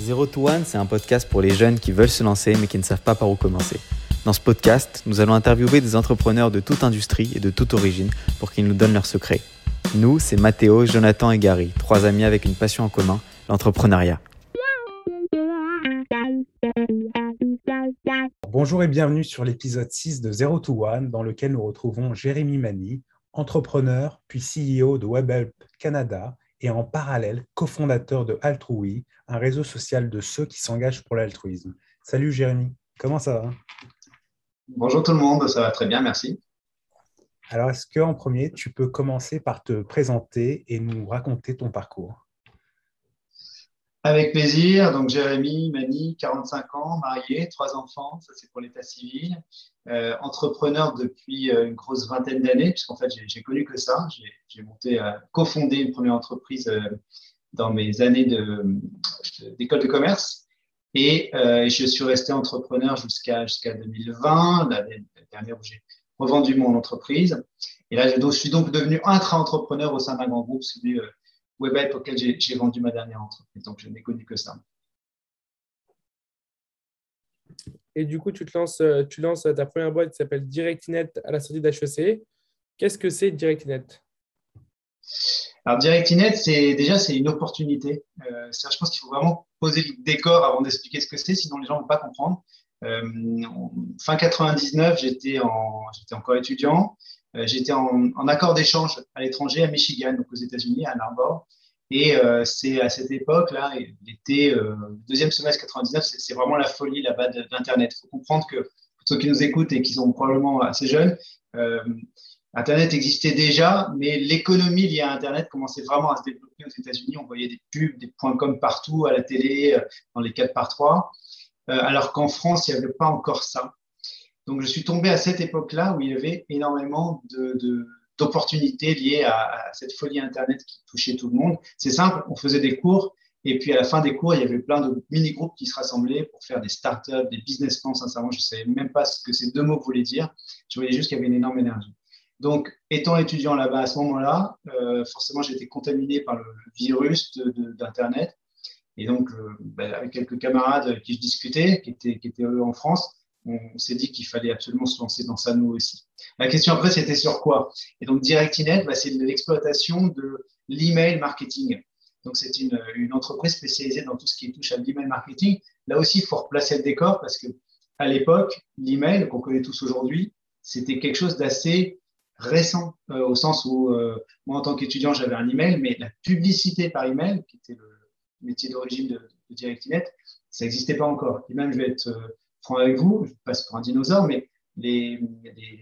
Zero to One, c'est un podcast pour les jeunes qui veulent se lancer mais qui ne savent pas par où commencer. Dans ce podcast, nous allons interviewer des entrepreneurs de toute industrie et de toute origine pour qu'ils nous donnent leurs secrets. Nous, c'est Mathéo, Jonathan et Gary, trois amis avec une passion en commun, l'entrepreneuriat. Bonjour et bienvenue sur l'épisode 6 de Zero to One, dans lequel nous retrouvons Jérémy Mani, entrepreneur puis CEO de WebHelp Canada et en parallèle cofondateur de Altrui, un réseau social de ceux qui s'engagent pour l'altruisme. Salut Jérémy, comment ça va? Bonjour tout le monde, ça va très bien, merci. Alors, est-ce qu'en premier, tu peux commencer par te présenter et nous raconter ton parcours? Avec plaisir. Donc, Jérémy, Mani, 45 ans, marié, trois enfants, ça c'est pour l'état civil. Euh, entrepreneur depuis euh, une grosse vingtaine d'années, puisqu'en fait, j'ai connu que ça. J'ai monté, euh, cofondé une première entreprise dans mes années d'école de, commerce. Et je suis resté entrepreneur jusqu'à jusqu'à 2020, l'année dernière où j'ai revendu mon entreprise. Et là, je suis donc devenu intra-entrepreneur au sein d'un grand groupe, celui WebHelp auquel j'ai vendu ma dernière entreprise. Donc, je n'ai connu que ça. Et du coup, tu, te lances, euh, tu lances ta première boîte qui s'appelle DirectNet à la sortie d'HEC. Qu'est-ce que c'est DirectNet? Alors, DirectNet, c'est déjà c'est une opportunité. Euh, je pense qu'il faut vraiment poser le décor avant d'expliquer ce que c'est, sinon les gens ne vont pas comprendre. Euh, fin 99, j'étais en, j'étais encore étudiant. Euh, j'étais en, en, accord d'échange à l'étranger, à Michigan, donc aux États-Unis, à Ann Arbor. Et euh, c'est à cette époque-là, l'été, euh, deuxième semestre 99, c'est vraiment la folie là-bas d'Internet. Il faut comprendre que pour ceux qui nous écoutent et qui sont probablement assez jeunes, euh, Internet existait déjà, mais l'économie liée à Internet commençait vraiment à se développer aux États-Unis. On voyait des pubs, des points com partout, à la télé, dans les 4 par 3 euh, alors qu'en France, il n'y avait pas encore ça. Donc, je suis tombé à cette époque-là où il y avait énormément d'opportunités liées à, cette folie Internet qui touchait tout le monde. C'est simple, on faisait des cours et puis à la fin des cours, il y avait plein de mini-groupes qui se rassemblaient pour faire des startups, des business plans. Sincèrement, je ne savais même pas ce que ces deux mots voulaient dire. Je voyais juste qu'il y avait une énorme énergie. Donc, étant étudiant là-bas à ce moment-là, euh, forcément, été contaminé par le virus d'Internet. Et donc, euh, ben, avec quelques camarades qui je discutais, qui étaient, qui étaient eux en France, on, s'est dit qu'il fallait absolument se lancer dans ça nous aussi. La question après, c'était sur quoi? Et donc, DirectNet, ben, c'est l'exploitation de l'email marketing. Donc, c'est une, une, entreprise spécialisée dans tout ce qui touche à l'email marketing. Là aussi, il faut replacer le décor parce que à l'époque, l'email qu'on connaît tous aujourd'hui, c'était quelque chose d'assez récent euh, au sens où euh, moi, en tant qu'étudiant, j'avais un email, mais la publicité par email, qui était le, métier d'origine de, de DirectNet, ça n'existait pas encore. Et même, je vais être euh, franc avec vous, je passe pour un dinosaure, mais les,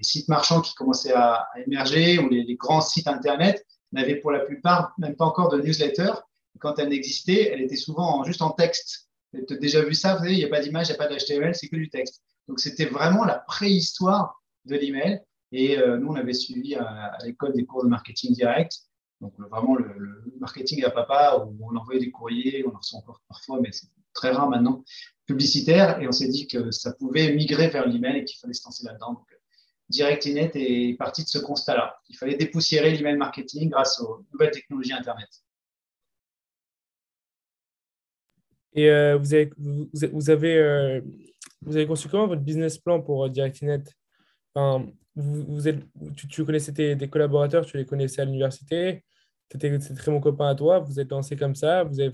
sites marchands qui commençaient à, émerger ou les, grands sites Internet n'avaient pour la plupart même pas encore de newsletter. Quand elle n'existait, elle était souvent juste en texte. Vous avez déjà vu ça, vous savez, il n'y a pas d'image, il n'y a pas d'HTML, c'est que du texte. Donc, c'était vraiment la préhistoire de l'email. Et euh, nous, on avait suivi à, à l'école des cours de marketing direct. Donc vraiment le, marketing à papa, où on envoyait des courriers, on en reçoit encore parfois, mais c'est très rare maintenant, publicitaire, et on s'est dit que ça pouvait migrer vers l'email et qu'il fallait se lancer là-dedans. Donc, DirectNet est parti de ce constat-là. Il fallait dépoussiérer l'email marketing grâce aux nouvelles technologies Internet. Et euh, vous, avez, vous, avez, euh, vous conçu comment votre business plan pour euh, DirectNet enfin, vous, êtes, tu, tu, connaissais tes, collaborateurs, tu les connaissais à l'université, c'était très mon copain à toi, vous êtes lancé comme ça, vous avez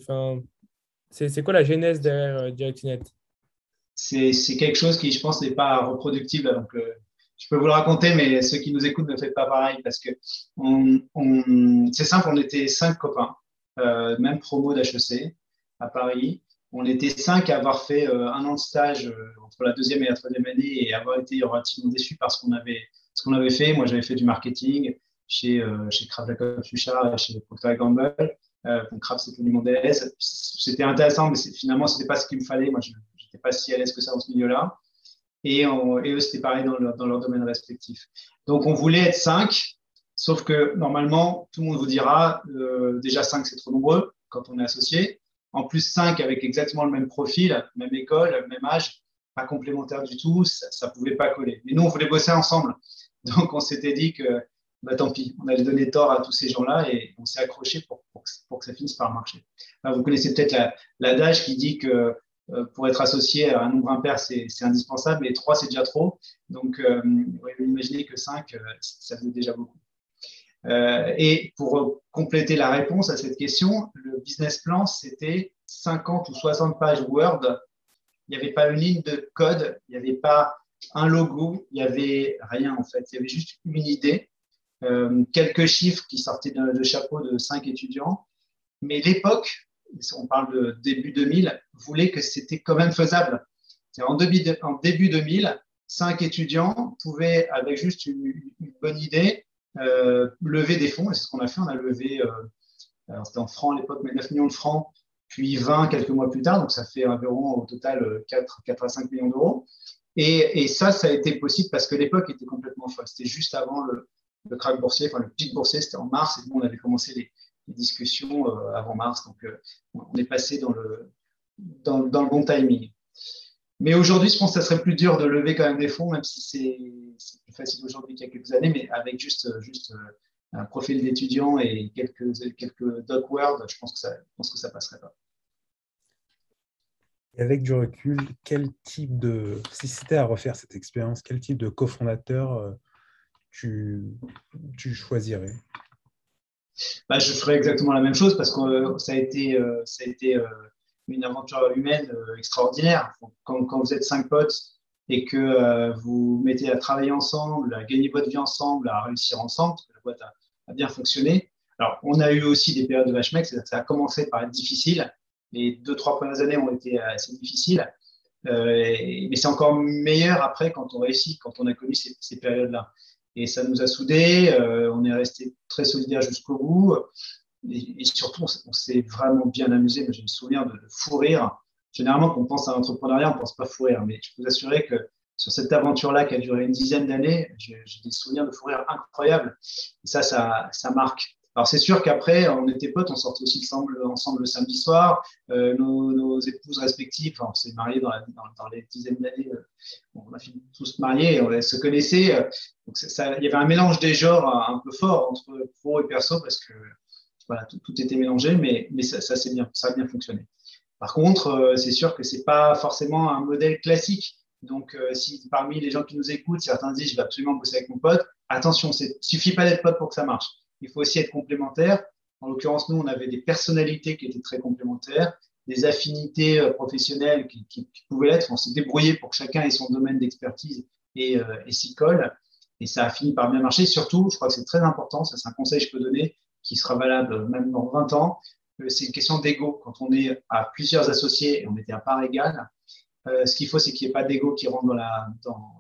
c'est quoi la genèse derrière euh, DirectNet C'est quelque chose qui, je pense, n'est pas reproductible. Euh, je peux vous le raconter, mais ceux qui nous écoutent ne faites pas pareil parce que c'est simple, on était cinq copains, euh, même promo d'HEC à Paris. On était cinq à avoir fait un an de stage entre la deuxième et la troisième année et avoir été relativement déçus par ce qu'on avait, qu'on avait fait. Moi, j'avais fait du marketing chez, chez Kraft Jacob Suchard, chez Procter Gamble. Euh, donc, Kraft, c'était Limondes. C'était intéressant, mais finalement, ce n'était pas ce qu'il me fallait. Moi, je n'étais pas si à l'aise que ça dans ce milieu-là. Et, eux, c'était pareil dans leur, dans leur domaine respectif. Donc, on voulait être cinq, sauf que normalement, tout le monde vous dira, euh, déjà cinq, c'est trop nombreux quand on est associé en plus 5 avec exactement le même profil, même école, même âge, pas complémentaire du tout, ça ne pouvait pas coller. Mais nous, on voulait bosser ensemble. Donc, on s'était dit qu'il bah, tant pis, on allait donner tort à tous ces gens-là et on s'est accroché pour, pour, que ça finisse par marcher. vous connaissez peut-être l'adage qui dit que euh, pour être associé à un nombre impair, c'est indispensable, et 3, c'est déjà trop. Donc, euh, imaginez que 5, euh, ça faisait déjà beaucoup. et pour compléter la réponse à cette question, le business plan, c'était 50 ou 60 pages Word. Il n'y avait pas une ligne de code, il n'y avait pas un logo, il n'y avait rien en fait. Il y avait juste une idée, quelques chiffres qui sortaient de, chapeau de 5 étudiants. Mais l'époque, on parle de début 2000, voulait que c'était quand même faisable. En début, en début 2000, cinq étudiants pouvaient, avec juste une, bonne idée, euh, lever des fonds. Et c'est ce qu'on a fait. On a levé, euh, c'était en francs à l'époque, mais 9 millions de francs, puis 20 quelques mois plus tard. Donc ça fait environ au total 4, 4 à 5 millions d'euros. Et, ça, ça a été possible parce que l'époque était complètement folle. C'était juste avant le, le crack boursier, enfin le pic boursier, c'était en mars, et nous, on avait commencé les, discussions euh, avant mars. Donc, euh, on est passé dans le, dans, le bon timing. Mais aujourd'hui, je pense que ça serait plus dur de lever quand même des fonds, même si c'est plus facile aujourd'hui qu'il y a quelques années, mais avec juste, juste euh, un profil d'étudiant et quelques, quelques doc words, je pense que ça, ça passerait pas. Et avec du recul, quel type de, si c'était à refaire cette expérience, quel type de cofondateur tu, choisirais bah, je ferais exactement la même chose parce que euh, ça a été, euh, ça a été euh, une aventure humaine extraordinaire. Quand, vous êtes cinq potes et que vous mettez à travailler ensemble, à gagner votre vie ensemble, à réussir ensemble, la boîte a, bien fonctionné. Alors, on a eu aussi des périodes de HMEC, ça a commencé par être difficile. Les deux, trois premières années ont été assez difficiles. mais c'est encore meilleur après quand on réussit, quand on a connu ces périodes-là. Et ça nous a soudés, euh, on est resté très solidaires jusqu'au bout. Et, surtout, on, s'est vraiment bien amusé. Je me souviens de, de fou rire. Généralement, quand on pense à l'entrepreneuriat, on ne pense pas fou rire. Mais je peux vous assurer que sur cette aventure-là qui a duré une dizaine d'années, j'ai des souvenirs de fou rire incroyables. Et ça, ça, ça marque. Alors c'est sûr qu'après, on était potes, on sortait aussi ensemble, ensemble le samedi soir. Euh, nos, épouses respectives, on s'est mariés dans, les dizaines d'années, euh, on a fini tous mariés, on se connaissait. Euh, donc ça, il y avait un mélange des genres un peu fort entre pro et perso parce que tout, était mélangé, mais, mais ça, ça, bien, ça a bien fonctionné. Par contre, c'est sûr que c'est pas forcément un modèle classique. Donc, si parmi les gens qui nous écoutent, certains disent je vais absolument bosser avec mon pote, attention, il ne suffit pas d'être pote pour que ça marche il faut aussi être complémentaire. En l'occurrence, nous, on avait des personnalités qui étaient très complémentaires, des affinités euh, professionnelles qui, pouvaient l'être. On s'est débrouillé pour que chacun ait son domaine d'expertise et, euh, et s'y colle. Et ça a fini par bien marcher. Surtout, je crois que c'est très important, ça c'est un conseil que je peux donner qui sera valable même dans 20 ans, euh, c'est une question d'ego. Quand on est à plusieurs associés et on était à part égale, ce qu'il faut, c'est qu'il n'y ait pas d'ego qui rentre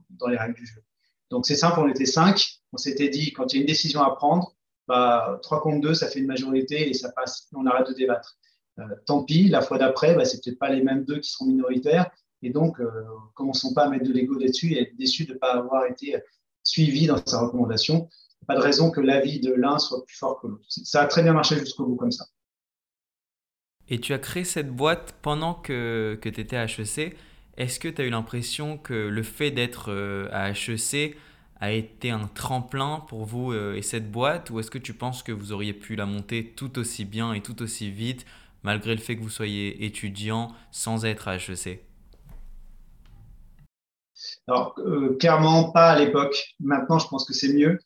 dans les règles du jeu. Donc c'est simple, on était cinq. On s'était dit, quand il y a une décision à prendre, bah, 3 contre 2, ça fait une majorité et ça passe, on arrête de débattre. Euh, tant pis, la fois d'après, bah, c'est peut-être pas les mêmes deux qui seront minoritaires. Et donc, euh, commençons pas à mettre de l'ego là-dessus et être déçus de ne pas avoir été suivi dans sa recommandation. Pas de raison que l'avis de l'un soit plus fort que l'autre. Ça a très bien marché jusqu'au bout comme ça. Et tu as créé cette boîte pendant que, que tu étais à HEC. Est-ce que tu as eu l'impression que le fait d'être euh, à HEC a été un tremplin pour vous euh, et cette boîte ou est-ce que tu penses que vous auriez pu la monter tout aussi bien et tout aussi vite malgré le fait que vous soyez étudiant sans être à HEC Alors, euh, clairement pas à l'époque. Maintenant, je pense que c'est mieux.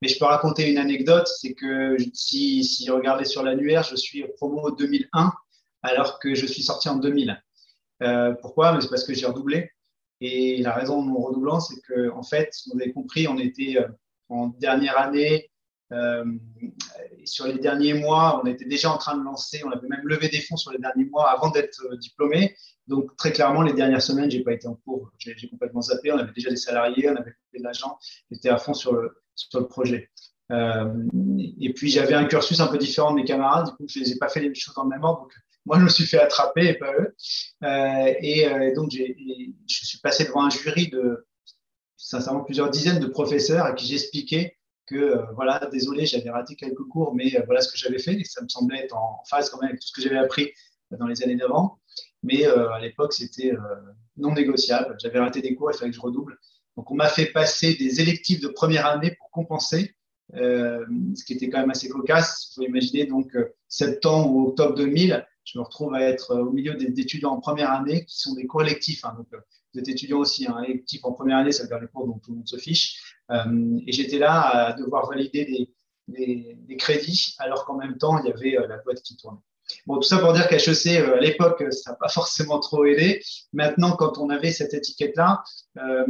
Mais je peux raconter une anecdote, c'est que si, si regardez sur l'annuaire, je suis promo 2001 alors que je suis sorti en 2000. Euh, pourquoi? C'est parce que j'ai redoublé. Et la raison de mon redoublant, c'est que, en fait, vous avez compris, on était euh, en dernière année. Euh, sur les derniers mois, on était déjà en train de lancer, on avait même levé des fonds sur les derniers mois avant d'être euh, diplômé. Donc, très clairement, les dernières semaines, je n'ai pas été en cours. J'ai complètement zappé. On avait déjà des salariés, on avait de l'agent. J'étais à fond sur le, sur le projet. et puis, j'avais un cursus un peu différent de mes camarades. Du coup, je n'ai pas fait les choses dans le même ordre. Moi, je me suis fait attraper et pas eux. Euh, et, euh, donc, je suis passé devant un jury de, sincèrement, plusieurs dizaines de professeurs à qui j'expliquais que, euh, voilà, désolé, j'avais raté quelques cours, mais voilà ce que j'avais fait. Et ça me semblait être en phase quand même avec tout ce que j'avais appris dans les années d'avant. Mais à l'époque, c'était non négociable. J'avais raté des cours, il fallait que je redouble. Donc, on m'a fait passer des électifs de première année pour compenser. ce qui était quand même assez cocasse. Il faut imaginer donc septembre ou octobre 2000, je me retrouve à être au milieu des étudiants en première année qui sont des collectifs. Hein, donc, vous êtes étudiant aussi, un hein, électif en première année, ça veut dire les cours dont tout le monde se fiche. et j'étais là à devoir valider des, crédits, alors qu'en même temps, il y avait la boîte qui tournait. Bon, tout ça pour dire qu'HEC, euh, à l'époque, ça n'a pas forcément trop aidé. Maintenant, quand on avait cette étiquette-là, euh,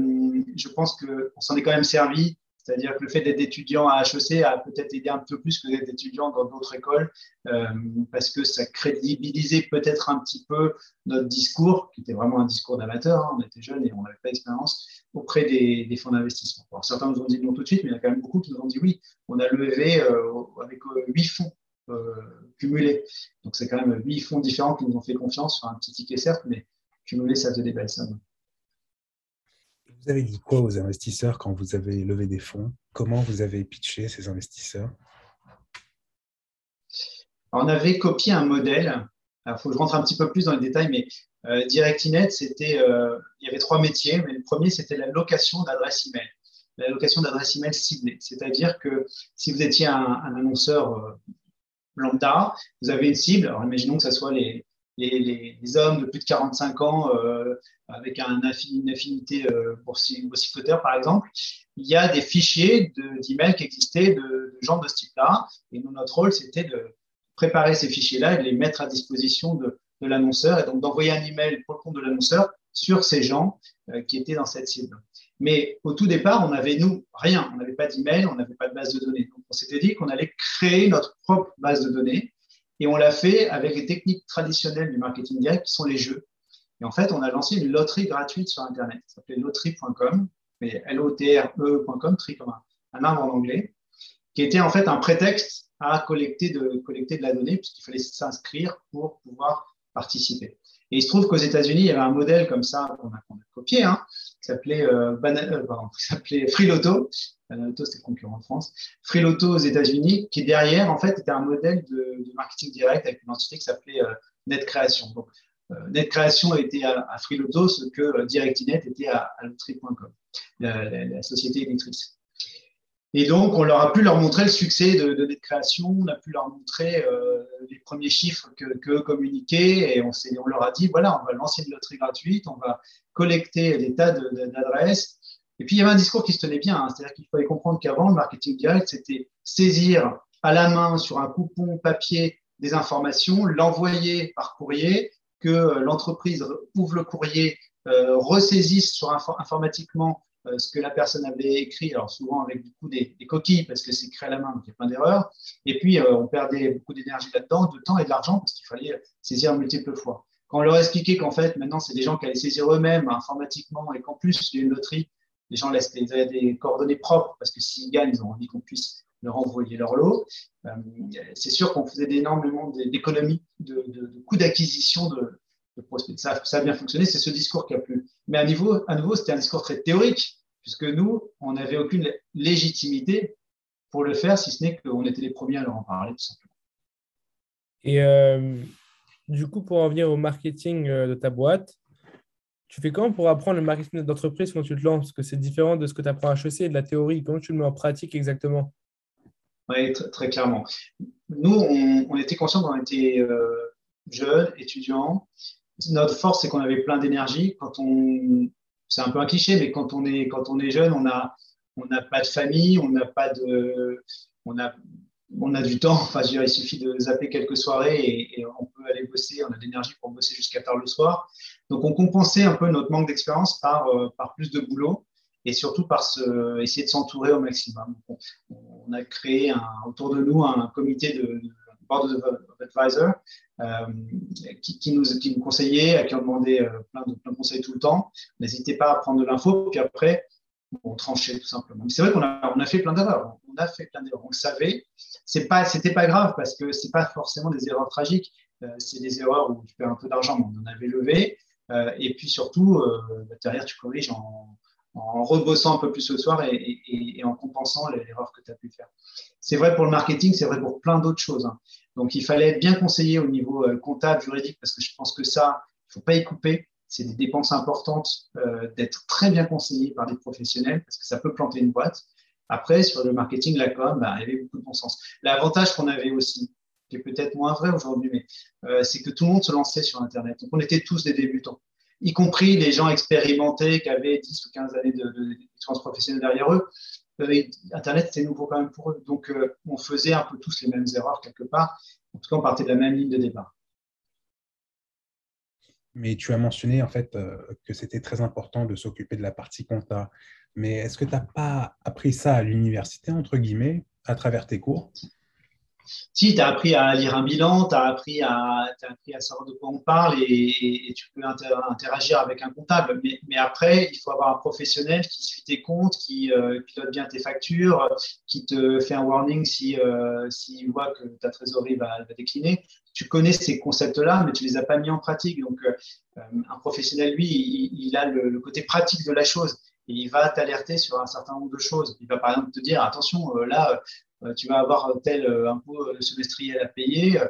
je pense qu'on s'en est quand même servi. C'est-à-dire que le fait d'être étudiant à HEC a peut-être aidé un peu plus que d'être étudiant dans d'autres écoles, euh, parce que ça crédibilisait peut-être un petit peu notre discours, qui était vraiment un discours d'amateur. Hein. on était jeunes et on n'avait pas d'expérience auprès des, fonds d'investissement. certains nous ont dit non tout de suite, mais il y a quand même beaucoup qui nous ont dit oui. On a levé avec huit fonds euh, cumulés. Donc, c'est quand même huit fonds différents qui nous ont fait confiance sur un petit ticket, certes, mais cumulé, ça faisait des belles sommes. Vous avez dit quoi aux investisseurs quand vous avez levé des fonds? Comment vous avez pitché ces investisseurs? On avait copié un modèle. Il faut que je rentre un petit peu plus dans les détails, mais euh, DirectInet, c'était, euh, il y avait trois métiers, mais le premier, c'était la location d'adresse email. La location d'adresse email ciblée. C'est-à-dire que si vous étiez un, annonceur lambda, vous avez une cible. Alors, imaginons que ce soit les, les, hommes de plus de 45 ans euh, avec un une affinité euh, pour boursicoteur, par exemple. Il y a des fichiers d'emails qui existaient de, de, gens de ce type-là. Et notre rôle, c'était de préparer ces fichiers-là et de les mettre à disposition de, de l'annonceur et donc d'envoyer un email pour le compte de l'annonceur sur ces gens euh, qui étaient dans cette cible. Mais au tout départ, on n'avait, nous, rien. On n'avait pas d'email, on n'avait pas de base de données. Donc, on s'était dit qu'on allait créer notre propre base de données. Et on l'a fait avec les techniques traditionnelles du marketing direct, qui sont les jeux. Et en fait, on a lancé une loterie gratuite sur Internet. Ça s'appelait loterie.com, mais L-O-T-R-E.com, tri comme un, arbre en anglais, qui était en fait un prétexte à collecter de, la donnée, puisqu'il fallait s'inscrire pour pouvoir participer. Et il se trouve qu'aux États-Unis, il y avait un modèle comme ça qu'on a, copié, hein, qui s'appelait euh, euh s'appelait Freeloto. Banaloto, c'était le concurrent de France. Freeloto aux États-Unis, qui derrière, en fait, était un modèle de, marketing direct avec une entité qui s'appelait euh, NetCreation. Donc, euh, NetCreation était à, à Freeloto ce que DirectNet était à, à la, la, société éditrice. Et donc, on leur a pu leur montrer le succès de, de création, on a pu leur montrer euh, les premiers chiffres que, que communiquaient, et on, leur a dit, voilà, on va lancer une loterie gratuite, on va collecter des tas d'adresses. Et puis, il y avait un discours qui se tenait bien, hein. c'est-à-dire qu'il fallait comprendre qu'avant, le marketing direct, c'était saisir à la main sur un coupon papier des informations, l'envoyer par courrier, que l'entreprise ouvre le courrier, euh, ressaisisse sur informatiquement euh, ce que la personne avait écrit, alors souvent avec du coup des, coquilles parce que c'est créé à la main, donc il y a plein d'erreurs. Et puis euh, on perdait beaucoup d'énergie là-dedans, de temps et de l'argent parce qu'il fallait saisir multiples fois. Quand on leur expliquait qu'en fait maintenant c'est des gens qui allaient saisir eux-mêmes informatiquement et qu'en plus il y a une loterie, les gens laissent des, coordonnées propres parce que s'ils gagnent, ils ont envie qu'on puisse leur envoyer leur lot. Euh, c'est sûr qu'on faisait énormément d'économies de, coûts d'acquisition de, ça, ça, a bien fonctionné, c'est ce discours qui a plu. Mais à nouveau, c'était un discours très théorique, puisque nous, on n'avait aucune légitimité pour le faire, si ce n'est qu'on était les premiers à leur en parler, tout simplement. Et euh, du coup, pour en venir au marketing euh, de ta boîte, tu fais comment pour apprendre le marketing d'entreprise quand tu te lances? Parce que c'est différent de ce que tu apprends à HEC et de la théorie. Comment tu le mets en pratique exactement? Oui, très, clairement. Nous, on, était conscients qu'on était euh, jeunes, étudiants, notre force, c'est qu'on avait plein d'énergie. Quand on, c'est un peu un cliché, mais quand on est, quand on est jeune, on a, on n'a pas de famille, on n'a pas de, on a, on a du temps. Enfin, il suffit de zapper quelques soirées et, on peut aller bosser. On a de l'énergie pour bosser jusqu'à tard le soir. Donc, on compensait un peu notre manque d'expérience par, euh, par plus de boulot et surtout par essayer de s'entourer au maximum. On, a créé autour de nous un comité de, board of advisor euh, qui, nous, qui nous conseillaient, à qui on demandait euh, plein, de, plein de conseils tout le temps. N'hésitez pas à prendre de l'info, puis après, on tranchait tout simplement. Mais c'est vrai qu'on a, fait plein d'erreurs. On a fait plein d'erreurs. On le savait. C'est pas, c'était pas grave parce que c'est pas forcément des erreurs tragiques. Euh, c'est des erreurs où tu perds un peu d'argent, mais on en avait levé. et puis surtout, bah, derrière, tu corriges en, en rebossant un peu plus le soir et, en compensant l'erreur que tu as pu faire. C'est vrai pour le marketing, c'est vrai pour plein d'autres choses. Hein. Donc, il fallait bien conseillé au niveau euh, comptable, juridique, parce que je pense que ça, il ne faut pas y couper. C'est des dépenses importantes euh, d'être très bien conseillé par des professionnels, parce que ça peut planter une boîte. Après, sur le marketing, la com, bah, il y avait beaucoup de bon sens. L'avantage qu'on avait aussi, qui est peut-être moins vrai aujourd'hui, mais euh, c'est que tout le monde se lançait sur Internet. Donc, on était tous des débutants, y compris les gens expérimentés qui avaient 10 ou 15 années d'expérience de, professionnelle derrière eux. Euh, Internet, c'était nouveau quand même pour eux. Donc, on faisait un peu tous les mêmes erreurs quelque part. En tout cas, on partait de la même ligne de départ. Mais tu as mentionné en fait que c'était très important de s'occuper de la partie compta. Mais est-ce que tu n'as pas appris ça à l'université, entre guillemets, à travers tes cours? Si, tu as appris à lire un bilan, tu as, appris à, savoir de quoi on parle et, tu peux interagir avec un comptable. Mais, après, il faut avoir un professionnel qui suit tes comptes, qui euh, pilote bien tes factures, qui te fait un warning s'il si, euh, voit que ta trésorerie va, décliner. Tu connais ces concepts-là, mais tu ne les as pas mis en pratique. Donc, euh, un professionnel, lui, il, a le, côté pratique de la chose et il va t'alerter sur un certain nombre de choses. Il va par exemple te dire attention, là, euh, tu vas avoir tel euh, impôt euh, semestriel à payer,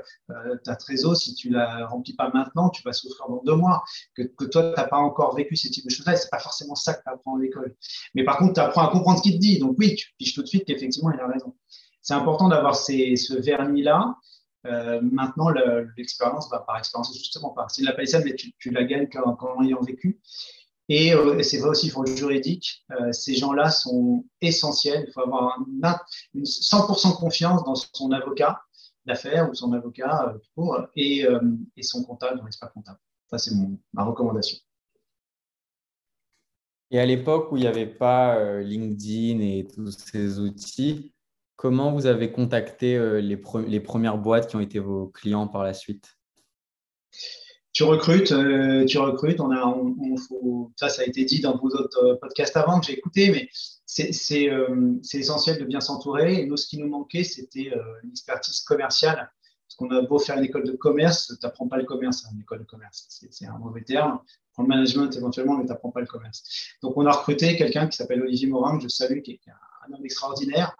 ta trésor, si tu la remplis pas maintenant, tu vas souffrir dans deux mois. Que, toi, tu n'as pas encore vécu ce type de choses-là, ce n'est pas forcément ça que tu apprends à l'école. Mais par contre, tu apprends à comprendre ce qu'il te dit. Donc oui, tu piches tout de suite qu'effectivement, il a raison. C'est important d'avoir ce vernis-là. maintenant, l'expérience va par expérience, justement pas. C'est de la palissade, mais tu, la gagnes qu'en ayant vécu. Euh, et, c'est vrai aussi pour le juridique, euh, ces gens-là sont essentiels. Il faut avoir une 100% confiance dans son avocat d'affaires ou son avocat euh, et, son comptable ou l'expert comptable. Ça, c'est ma recommandation. Et à l'époque où il n'y avait pas LinkedIn et tous ces outils, comment vous avez contacté les premières boîtes qui ont été vos clients par la suite? Tu recrutes, euh, tu recrutes. On a, ça, ça a été dit dans vos autres euh, podcasts avant que j'ai écouté, mais c'est euh, essentiel de bien s'entourer. Et nous, ce qui nous manquait, c'était une expertise commerciale. Parce qu'on a beau faire une école de commerce, tu n'apprends pas le commerce, hein, une école de commerce. C'est un mauvais terme. Tu prends le management éventuellement, mais tu n'apprends pas le commerce. Donc, on a recruté quelqu'un qui s'appelle Olivier Morin, que je salue, qui est un homme extraordinaire,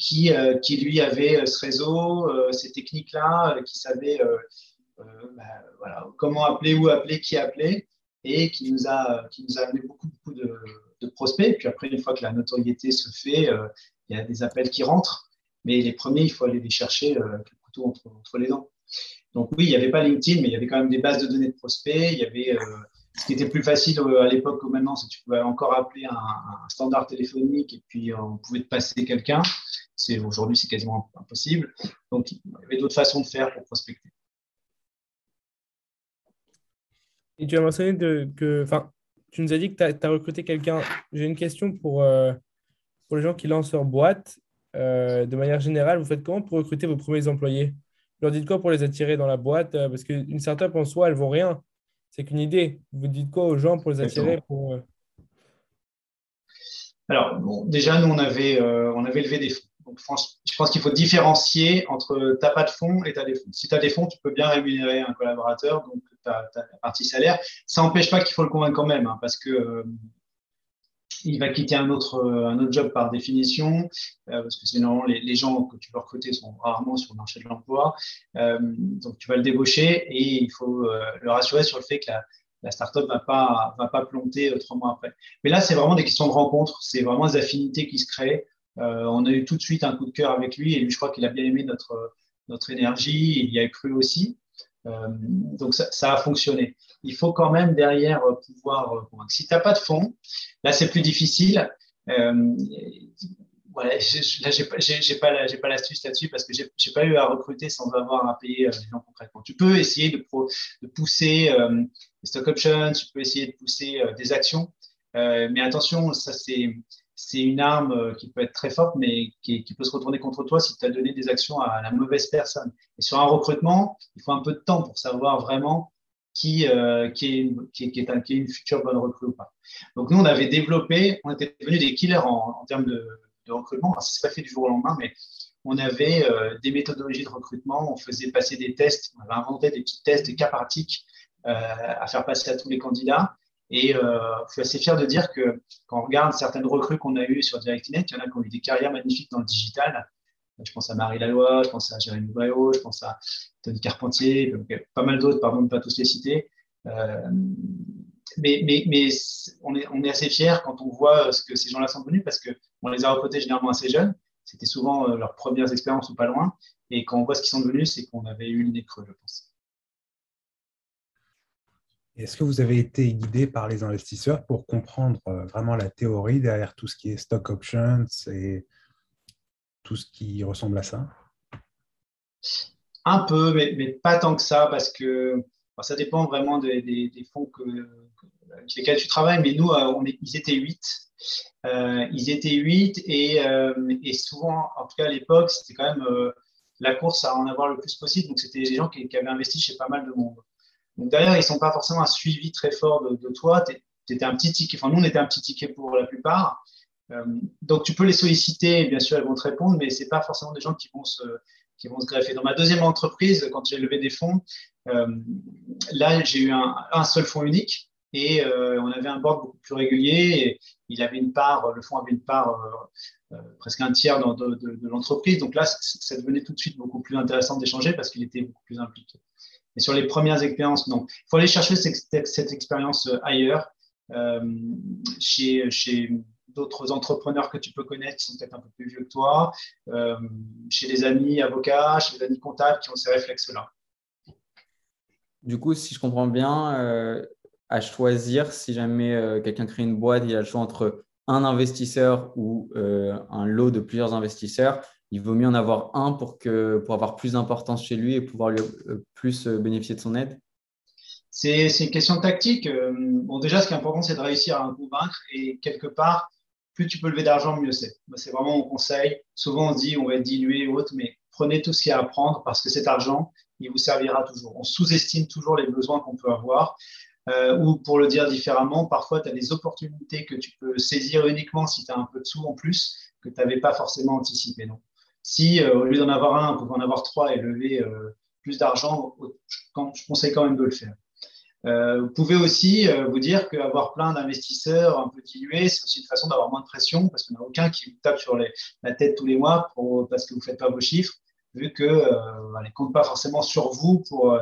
qui, qui lui avait ce réseau, ces techniques-là, qui savait bah, voilà, comment appeler, où appeler, qui appeler, et qui nous a, qui nous a amené beaucoup, beaucoup de, prospects. Puis après, une fois que la notoriété se fait, euh, il y a des appels qui rentrent. Mais les premiers, il faut aller les chercher euh, avec le couteau entre, entre, les dents. Donc oui, il n'y avait pas LinkedIn, mais il y avait quand même des bases de données de prospects. Il y avait ce qui était plus facile à l'époque que maintenant, c'est que tu pouvais encore appeler un, standard téléphonique et puis on pouvait te passer quelqu'un. C'est aujourd'hui, c'est quasiment impossible. Donc il y avait d'autres façons de faire pour prospecter. Et tu as mentionné de, que, enfin, tu nous as dit que tu as, recruté quelqu'un. J'ai une question pour, euh, pour les gens qui lancent leur boîte. Euh, de manière générale, vous faites comment pour recruter vos premiers employés? Vous leur dites quoi pour les attirer dans la boîte euh, Parce qu'une startup en soi, elle ne vaut rien. C'est qu'une idée. Vous dites quoi aux gens pour les attirer pour, Alors, bon, déjà, nous, on avait, on avait levé des fonds je pense qu'il faut différencier entre ta pas de fonds et tu as des fonds. Si tu as des fonds, tu peux bien rémunérer un collaborateur, donc la partie salaire. Ça n'empêche pas qu'il faut le convaincre quand même, hein, parce que euh, il va quitter un autre, un autre job par définition, euh, parce que c'est les, les, gens que tu veux recruter sont rarement sur le marché de l'emploi. Euh, donc tu vas le débaucher et il faut le rassurer sur le fait que la, la startup va pas va pas planter trois mois après. Mais là, c'est vraiment des questions de rencontre, c'est vraiment des affinités qui se créent. Euh, on a eu tout de suite un coup de cœur avec lui et lui, je crois qu'il a bien aimé notre, notre énergie, il y a cru aussi. Euh, donc ça, a fonctionné. Il faut quand même derrière pouvoir euh. Si tu n'as pas de fonds, là c'est plus difficile. Euh, ouais, là j'ai pas, pas, j'ai pas l'astuce là-dessus parce que j'ai pas eu à recruter sans avoir à payer les gens concrètement. Tu peux essayer de, de pousser des stock options, tu peux essayer de pousser des actions, mais attention, ça c'est c'est une arme euh, qui peut être très forte, mais qui, peut se retourner contre toi si tu as donné des actions à la mauvaise personne. Et sur un recrutement, il faut un peu de temps pour savoir vraiment qui, euh, est, une future bonne recrue ou pas. Donc nous, on avait développé, on était devenus des killers en, termes de, recrutement. ça s'est pas fait du jour au lendemain, mais on avait euh, des méthodologies de recrutement, on faisait passer des tests, on avait inventé des petits tests, des cas pratiques à faire passer à tous les candidats. Et euh, je suis assez fier de dire que quand on regarde certaines recrues qu'on a eues sur DirectNet, il y en a qui ont eu des carrières magnifiques dans le digital. Je pense à Marie Laloy, je pense à Jérémy Bréau, je pense à Tony Carpentier, pas mal d'autres, pardon, de ne pas tous les citer. Euh, mais, on, est, assez fiers quand on voit ce que ces gens-là sont devenus parce qu'on les a recrutés généralement assez jeunes. C'était souvent leurs premières expériences ou pas loin. Et quand on voit ce qu'ils sont devenus, c'est qu'on avait eu le nez creux, je pense. Est-ce que vous avez été guidé par les investisseurs pour comprendre vraiment la théorie derrière tout ce qui est stock options et tout ce qui ressemble à ça? Un peu, mais, pas tant que ça, parce que ça dépend vraiment des, fonds que, avec lesquels tu travailles. Mais nous, euh, ils étaient huit. Euh, ils étaient huit et, euh, souvent, en tout cas à l'époque, c'était quand même la course à en avoir le plus possible. Donc, c'était des gens qui, avaient investi chez pas mal de monde. Donc, derrière, ils ne sont pas forcément un suivi très fort de, toi. Tu étais un petit ticket. Enfin, nous, on était un petit ticket pour la plupart. Euh, donc, tu peux les solliciter, bien sûr, elles vont te répondre, mais ce n'est pas forcément des gens qui vont se, qui vont se greffer. Dans ma deuxième entreprise, quand j'ai levé des fonds, euh, là, j'ai eu un, seul fonds unique et euh, on avait un board beaucoup plus régulier. Et il avait une part, le fonds avait une part presque un tiers de, de, l'entreprise. Donc là, ça devenait tout de suite beaucoup plus intéressant d'échanger parce qu'il était beaucoup plus impliqué. Et sur les premières expériences, non. Il faut aller chercher cette, expérience ailleurs, chez, chez d'autres entrepreneurs que tu peux connaître qui sont peut-être un peu plus vieux que toi, euh, chez des amis avocats, chez des amis comptables qui ont ces réflexes-là. Du coup, si je comprends bien, euh, à choisir, si jamais euh, quelqu'un crée une boîte, il a le choix entre un investisseur ou un lot de plusieurs investisseurs, il vaut mieux en avoir un pour, que, pour avoir plus d'importance chez lui et pouvoir lui, plus bénéficier de son aide c'est une question de tactique. Bon, déjà, ce qui est important, c'est de réussir à convaincre et quelque part, plus tu peux lever d'argent, mieux c'est. C'est vraiment mon conseil. Souvent, on dit on va être dilué ou autre, mais prenez tout ce qu'il y a à prendre parce que cet argent, il vous servira toujours. On sous-estime toujours les besoins qu'on peut avoir. Euh, ou pour le dire différemment, parfois tu as des opportunités que tu peux saisir uniquement si tu as un peu de sous en plus que tu n'avais pas forcément anticipé. Si euh, au lieu d'en avoir un, on peut en avoir trois et lever euh, plus d'argent, je conseille quand même de le faire. Euh, vous pouvez aussi vous dire qu'avoir plein d'investisseurs un peu dilués, c'est aussi une façon d'avoir moins de pression parce qu'il n'y en a aucun qui vous tape sur la tête tous les mois parce que vous ne faites pas vos chiffres, vu qu'ils euh, ne comptent pas forcément sur vous pour,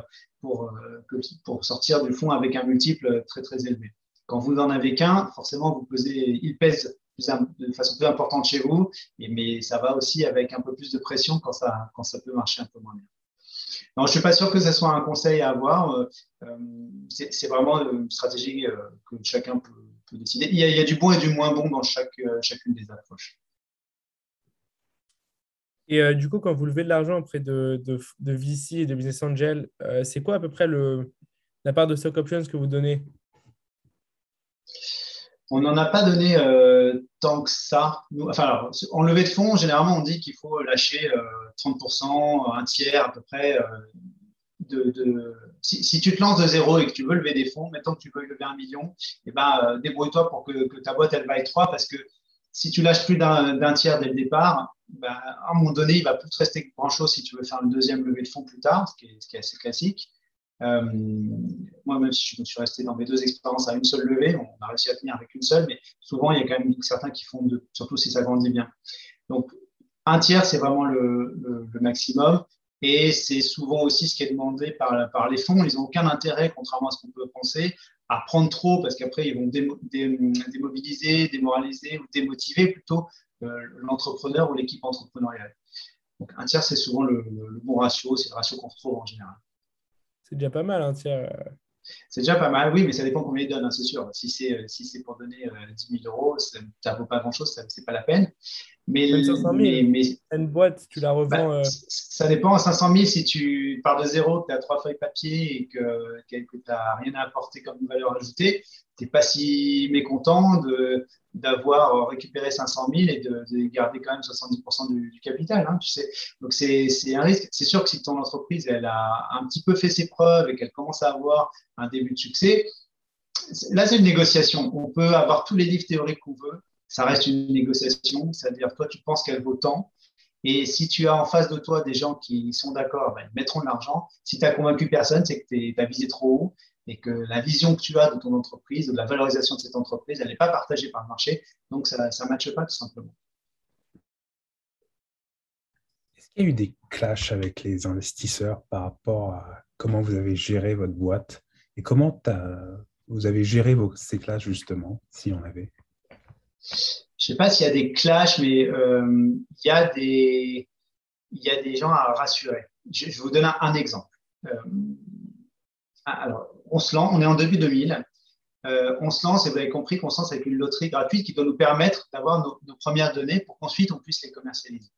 sortir du fond avec un multiple très très élevé. Quand vous n'en avez qu'un, forcément, il pèse de façon plus importante chez vous, mais ça va aussi avec un peu plus de pression quand ça, quand ça peut marcher un peu moins bien. Non, je ne suis pas sûr que ce soit un conseil à avoir. Euh, euh, c'est vraiment une stratégie euh, que chacun peut, décider. Il y, a, du bon et du moins bon dans chaque, chacune des approches. Et du coup, quand vous levez de l'argent auprès de, de, VC et de Business Angel, c'est quoi à peu près le, la part de stock options que vous donnez? On n'en a pas donné euh, tant que ça. en levée de fonds, généralement, on dit qu'il faut lâcher 30%, euh, un tiers à peu près. Euh, si, tu te lances de zéro et que tu veux lever des fonds, mettons que tu veux lever un million, eh ben, débrouille-toi pour que, ta boîte elle vaille 3 parce que si tu lâches plus d'un tiers dès le départ, ben, à un moment donné, il va plus te rester grand-chose si tu veux faire une deuxième levée de fonds plus tard, ce qui est assez classique. Euh, moi, même si je me suis resté dans mes deux expériences à une seule levée, on a réussi à tenir avec une seule, mais souvent, il y a quand même certains qui font deux, surtout si ça grandit bien. Donc, un tiers, c'est vraiment le, maximum. Et c'est souvent aussi ce qui est demandé par, les fonds. Ils n'ont aucun intérêt, contrairement à ce qu'on peut penser, à prendre trop parce qu'après, ils vont démobiliser, démoraliser ou démotiver plutôt euh, l'entrepreneur ou l'équipe entrepreneuriale. Donc, un tiers, c'est souvent le bon ratio, c'est le ratio qu'on retrouve en général. C'est déjà pas mal, hein. C'est déjà pas mal, oui, mais ça dépend combien ils donnent, hein, c'est sûr. Si c'est euh, si pour donner 10 000 euros, ça ne vaut pas grand-chose, ce n'est pas la peine. Mais, 500 000, mais, une boîte, tu la revends. Bah, euh, Ça dépend, à 500 000, si tu pars de zéro, que tu as trois feuilles papier et que, que tu n'as rien à apporter comme valeur ajoutée, pas si mécontent d'avoir récupéré 500 000 et de, garder quand même 70% du, capital. Hein, tu sais. Donc, c'est, un risque. C'est sûr que si ton entreprise elle a un petit peu fait ses preuves et qu'elle commence à avoir un début de succès, là, c'est une négociation. On peut avoir tous les livres théoriques qu'on veut. Ça reste une négociation. C'est-à-dire, toi, tu penses qu'elle vaut tant. Et si tu as en face de toi des gens qui sont d'accord, ben, ils mettront de l'argent. Si tu n'as convaincu personne, c'est que tu as visé trop haut et que la vision que tu as de ton entreprise, de la valorisation de cette entreprise, elle n'est pas partagée par le marché. Donc, ça ne matche pas tout simplement. Est-ce qu'il y a eu des clashs avec les investisseurs par rapport à comment vous avez géré votre boîte et comment vous avez géré vos, ces classes justement, si on avait? Je ne sais pas s'il y a des clashs, mais il y a des il y a des gens à rassurer. Je, vais vous donner un, exemple. Alors, on se lance, on est en début 2000. Euh, on se lance et vous avez compris qu'on se lance avec une loterie gratuite qui doit nous permettre d'avoir nos, premières données pour qu'ensuite on puisse les commercialiser.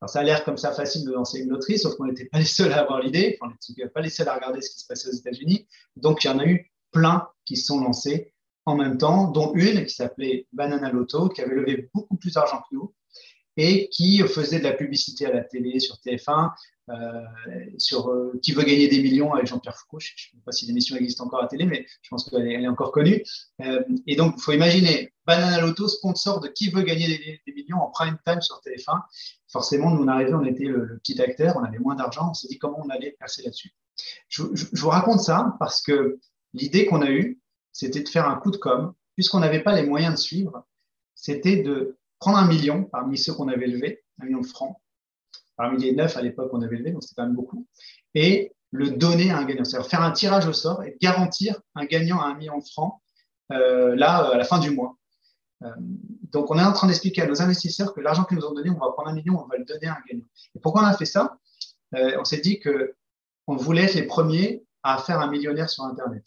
Alors ça a l'air comme ça facile de lancer une loterie, sauf qu'on n'était pas les seuls à avoir l'idée, on n'était pas les seuls à regarder ce qui se passait aux États-Unis. Donc il y en a eu plein qui se sont lancés en même temps, dont une qui s'appelait Banana Lotto, qui avait levé beaucoup plus d'argent que nous, et qui faisait de la publicité à la télé, sur TF1, euh, sur euh, Qui veut gagner des millions avec Jean-Pierre Foucault. Je ne sais pas si l'émission existe encore à télé, mais je pense qu'elle est, encore connue. Euh, et donc, il faut imaginer Banana Lotto, sponsor de Qui veut gagner des, millions en prime time sur TF1. Forcément, nous, on arrivait, on était le, petit acteur, on avait moins d'argent, on s'est dit comment on allait percer là-dessus. Je, je, vous raconte ça parce que l'idée qu'on a eue, c'était de faire un coup de com, puisqu'on n'avait pas les moyens de suivre, c'était de prendre un million parmi ceux qu'on avait élevés, un million de francs, parmi les neuf à l'époque qu'on avait élevés, donc c'était quand même beaucoup, et le donner à un gagnant. C'est-à-dire faire un tirage au sort et garantir un gagnant à un million de francs euh, là, à la fin du mois. Euh, donc, on est en train d'expliquer à nos investisseurs que l'argent qu'ils nous ont donné, on va prendre un million, on va le donner à un gagnant. Et pourquoi on a fait ça? Euh, On s'est dit qu'on voulait être les premiers à faire un millionnaire sur Internet.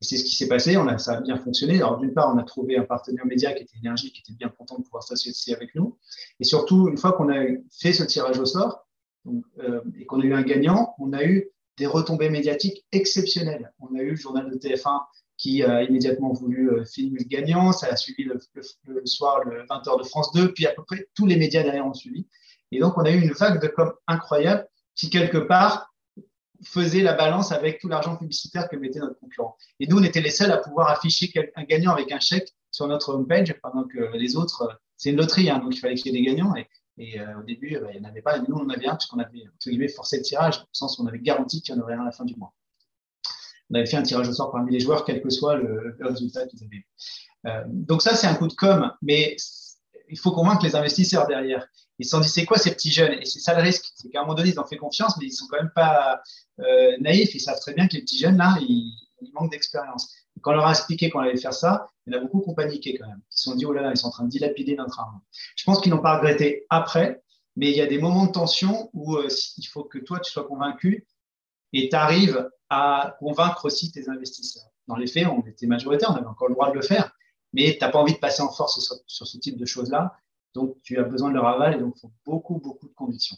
Et c'est ce qui s'est passé, on a, ça a bien fonctionné. Alors d'une part, on a trouvé un partenaire média qui était énergique, qui était bien content de pouvoir s'associer avec nous. Et surtout, une fois qu'on a fait ce tirage au sort euh, et qu'on a eu un gagnant, on a eu des retombées médiatiques exceptionnelles. On a eu le journal de TF1 qui a immédiatement voulu euh, filmer le gagnant, ça a suivi le, soir le 20h de France 2, puis à peu près tous les médias derrière ont suivi. Et donc, on a eu une vague de com incroyable qui, quelque part, faisait la balance avec tout l'argent publicitaire que mettait notre concurrent. Et nous, on était les seuls à pouvoir afficher un gagnant avec un chèque sur notre homepage, pendant que les autres, euh, c'est une loterie, hein, donc il fallait qu'il y ait des gagnants. Et, euh, au début, euh, il n'y en avait pas. Nous, on en avait un, puisqu'on avait, entre guillemets, forcé le tirage, au sens où on avait garanti qu'il y en aurait un à la fin du mois. On avait fait un tirage au sort parmi les joueurs, quel que soit le, résultat qu'ils avaient eu. donc ça, c'est un coup de com', mais il faut convaincre les investisseurs derrière. Ils se sont dit, c'est quoi ces petits jeunes? Et c'est ça le risque, c'est qu'à un moment donné, ils ont fait confiance, mais ils sont quand même pas euh, naïfs. Ils savent très bien que les petits jeunes, là, ils, manquent d'expérience. Quand on leur a expliqué qu'on allait faire ça, il y en a beaucoup qui ont paniqué quand même. Ils se sont dit, oh là là, ils sont en train de dilapider notre argent. Je pense qu'ils n'ont pas regretté après, mais il y a des moments de tension où euh, il faut que toi, tu sois convaincu et tu arrives à convaincre aussi tes investisseurs. Dans les faits, on était majoritaire, on avait encore le droit de le faire, mais tu n'as pas envie de passer en force sur, ce type de choses-là. Donc, tu as besoin de leur aval et donc il faut beaucoup, beaucoup de conditions.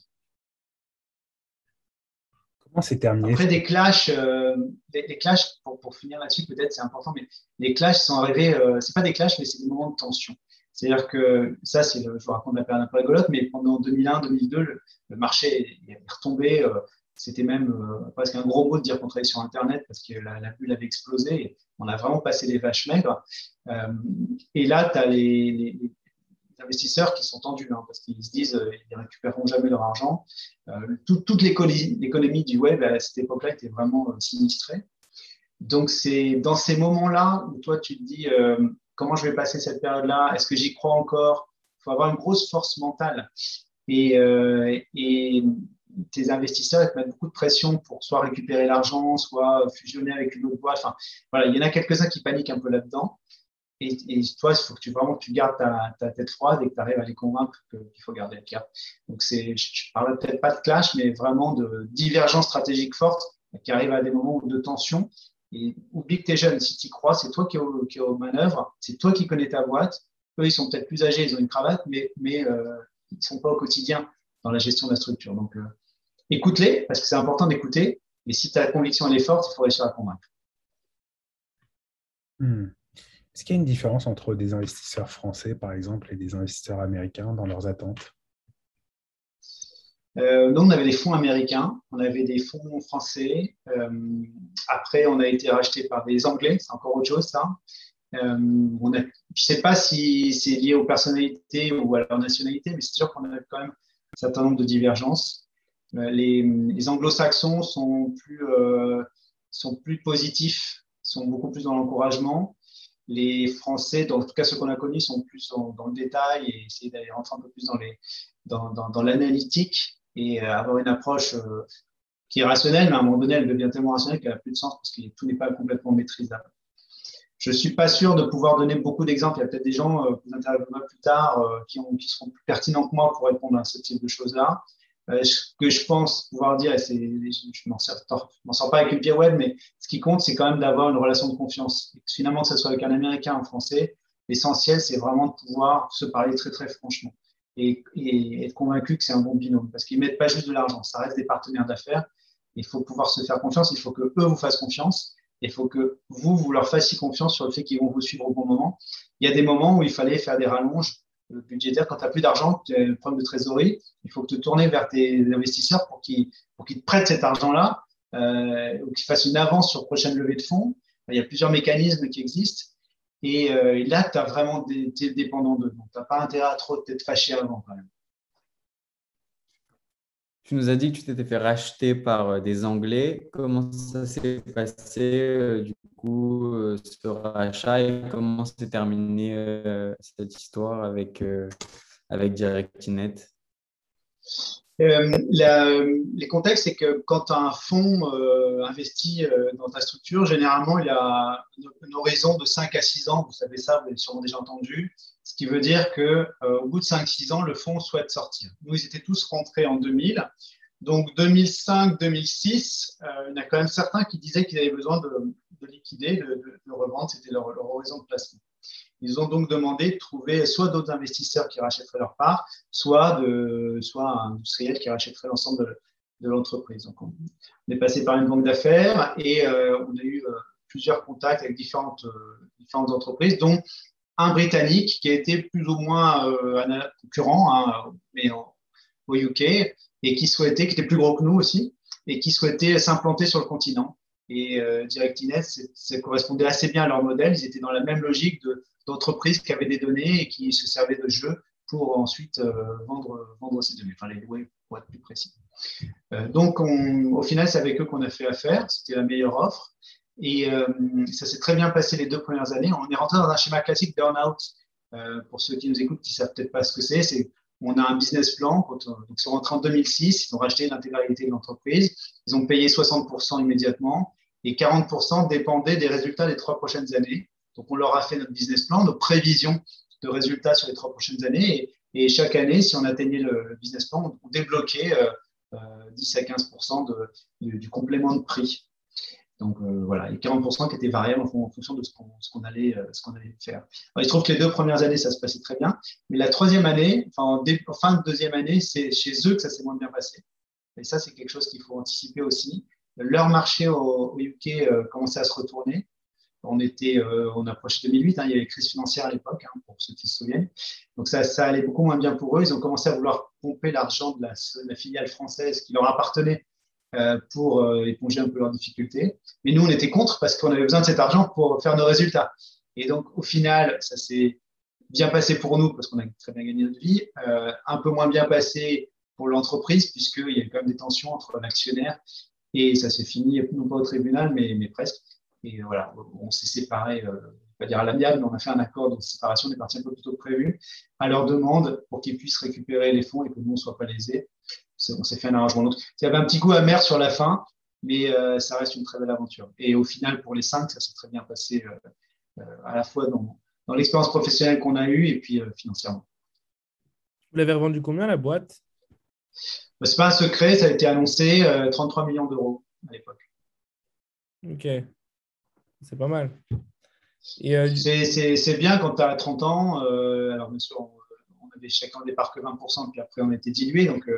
Comment c'est terminé Après, des clashs, euh, des, clashs pour, finir là-dessus, peut-être c'est important, mais les clashs sont arrivés, euh, ce n'est pas des clashs, mais c'est des moments de tension. C'est-à-dire que ça, c'est je vous raconte la période un peu rigolote, mais pendant 2001-2002, le, marché est, retombé. Euh, c'était même presque un gros mot de dire qu'on travaillait sur Internet parce que la, bulle avait explosé. Et on a vraiment passé les vaches maigres. et là, tu as les, investisseurs qui sont tendus hein, parce qu'ils se disent euh, ne récupéreront jamais leur argent. Euh, toute l'économie du web à cette époque-là était vraiment euh, sinistrée. Donc, c'est dans ces moments-là où toi, tu te dis comment je vais passer cette période-là? Est-ce que j'y crois encore? Il faut avoir une grosse force mentale. Et, et tes investisseurs te mettent beaucoup de pression pour soit récupérer l'argent, soit fusionner avec une autre boîte. Enfin, voilà, il y en a quelques-uns qui paniquent un peu là-dedans. Et, toi, il faut que tu vraiment tu gardes ta, tête froide et que tu arrives à les convaincre qu'il faut garder le cap. Donc, je ne parle peut-être pas de clash, mais vraiment de divergence stratégique forte qui arrive à des moments de tension. Et oublie que tu es jeune. Si tu y crois, c'est toi qui es, aux manœuvres, c'est toi qui connais ta boîte. Eux, ils sont peut-être plus âgés, ils ont une cravate, mais, euh, ils ne sont pas au quotidien dans la gestion de la structure. Donc, euh, écoute-les, parce que c'est important d'écouter. Mais si ta conviction elle est forte, il faut réussir à convaincre. Hmm. Est-ce qu'il y a une différence entre des investisseurs français, par exemple, et des investisseurs américains dans leurs attentes? Euh, nous, on avait des fonds américains, on avait des fonds français. Euh, après, on a été racheté par des Anglais, c'est encore autre chose, ça. Euh, je ne sais pas si c'est lié aux personnalités ou à leur nationalité, mais c'est sûr qu'on a quand même un certain nombre de divergences. les, les anglo-saxons sont plus, sont plus positifs, sont beaucoup plus dans l'encouragement les Français, en tout cas ceux qu'on a connus, sont plus dans, le détail et essayer d'aller rentrer un peu plus dans, l'analytique et euh, avoir une approche euh, qui est rationnelle, mais à un moment donné, elle devient tellement rationnelle qu'elle n'a plus de sens parce que tout n'est pas complètement maîtrisable. Je ne suis pas sûr de pouvoir donner beaucoup d'exemples. Il y a peut-être des gens euh, vous interviewera plus tard euh, qui, seront plus pertinents que moi pour répondre à ce type de choses-là. Euh, ce que je pense pouvoir dire, et je m'en sors, pas avec une pirouette, mais ce qui compte, c'est quand même d'avoir une relation de confiance. Finalement, que ce soit avec un Américain un Français, l'essentiel, c'est vraiment de pouvoir se parler très, très franchement et, et être convaincu que c'est un bon binôme. Parce qu'ils ne mettent pas juste de l'argent, ça reste des partenaires d'affaires. Il faut pouvoir se faire confiance, il faut que eux vous fassent confiance. Il faut que vous, vous leur fassiez confiance sur le fait qu'ils vont vous suivre au bon moment. Il y a des moments où il fallait faire des rallonges budgétaires. Quand tu n'as plus d'argent, tu as un problème de trésorerie, il faut que tu tournes vers tes investisseurs pour qu'ils te prêtent cet argent-là euh, ou qu'ils fassent une avance sur prochaine levée de fonds. Il y a plusieurs mécanismes qui existent. Et, euh, là, tu as vraiment des, es dépendant d'eux. Tu n'as pas intérêt à trop t'être fâché avant quand même. Tu nous as dit que tu t'étais fait racheter par euh, des Anglais. Comment ça s'est passé euh, du coup euh, ce rachat et comment s'est terminée cette histoire avec, avec DirectNet? Euh, les contextes, c'est que quand un fonds investit dans ta structure, généralement, il a une, horizon de 5 à 6 ans. Vous savez ça, vous l'avez sûrement déjà entendu. Qui veut dire qu'au au bout de 5-6 ans, le fonds souhaite sortir. Nous, ils étaient tous rentrés en 2000. Donc 2005-2006, euh, il y en a quand même certains qui disaient qu'ils avaient besoin de, liquider, de, revendre, c'était leur, horizon de placement. Ils ont donc demandé de trouver soit d'autres investisseurs qui rachèteraient leur part, soit, de, soit un industriel qui rachèterait l'ensemble de, l'entreprise. Donc on, est passé par une banque d'affaires et euh, on a eu euh, plusieurs contacts avec différentes, différentes entreprises, dont un britannique qui a été plus ou moins un concurrent, hein, mais au UK, et qui souhaitait, qui était plus gros que nous aussi, et qui souhaitait s'implanter sur le continent. Et euh, DirectInet, ça correspondait assez bien à leur modèle. Ils étaient dans la même logique d'entreprises qui avaient des données et qui se servaient de jeux pour ensuite euh, vendre, vendre ces données, enfin les louer pour être plus précis. Euh, donc, on, au final, c'est avec eux qu'on a fait affaire. C'était la meilleure offre. Et euh, ça s'est très bien passé les deux premières années. On est rentré dans un schéma classique burn-out. pour ceux qui nous écoutent, qui ne savent peut-être pas ce que c'est, c'est on a un business plan. donc, ils sont rentrés en 2006, ils ont racheté l'intégralité de l'entreprise. Ils ont payé 60% immédiatement et 40% dépendaient des résultats des trois prochaines années. Donc, on leur a fait notre business plan, nos prévisions de résultats sur les trois prochaines années. Et, chaque année, si on atteignait le, business plan, on débloquait 10 euh, euh, à 15% du complément de prix. Donc euh, voilà, et 40% qui étaient variables en, fonction de ce qu'on allait, euh, faire. il se trouve que les deux premières années, ça se passait très bien, mais la troisième année, enfin, en fin de deuxième année, c'est chez eux que ça s'est moins bien passé. Et ça, c'est quelque chose qu'il faut anticiper aussi. Leur marché au, UK euh, commençait à se retourner. On était, on approchait 2008, hein, il y avait crise financière à l'époque, hein, pour ceux qui se souviennent. Donc ça, allait beaucoup moins bien pour eux. Ils ont commencé à vouloir pomper l'argent de la filiale française qui leur appartenait euh, pour euh, éponger un peu leurs difficultés. Mais nous, on était contre parce qu'on avait besoin de cet argent pour faire nos résultats. Et donc, au final, ça s'est bien passé pour nous parce qu'on a très bien gagné notre vie, euh, un peu moins bien passé pour l'entreprise puisqu'il y a quand même des tensions entre l'actionnaire et ça s'est fini, non pas au tribunal, mais, presque. Et voilà, on s'est séparés, euh, pas dire à l'amiable, mais on a fait un accord de séparation des parties un peu plus tôt que prévu à leur demande pour qu'ils puissent récupérer les fonds et que nous ne soient pas lésés on s'est fait un arrangement. Donc, il y avait un petit goût amer sur la fin, mais euh, ça reste une très belle aventure. Et au final, pour les cinq, ça s'est très bien passé euh, euh, à la fois dans, l'expérience professionnelle qu'on a eue et puis financièrement. Vous l'avez revendu combien la boîte? Bah, Ce n'est pas un secret, ça a été annoncé 33 millions d'euros à l'époque. Ok, c'est pas mal. C'est bien quand tu as 30 ans. alors, bien sûr, on, avait chacun départ que 20%, puis après on était dilué. Donc,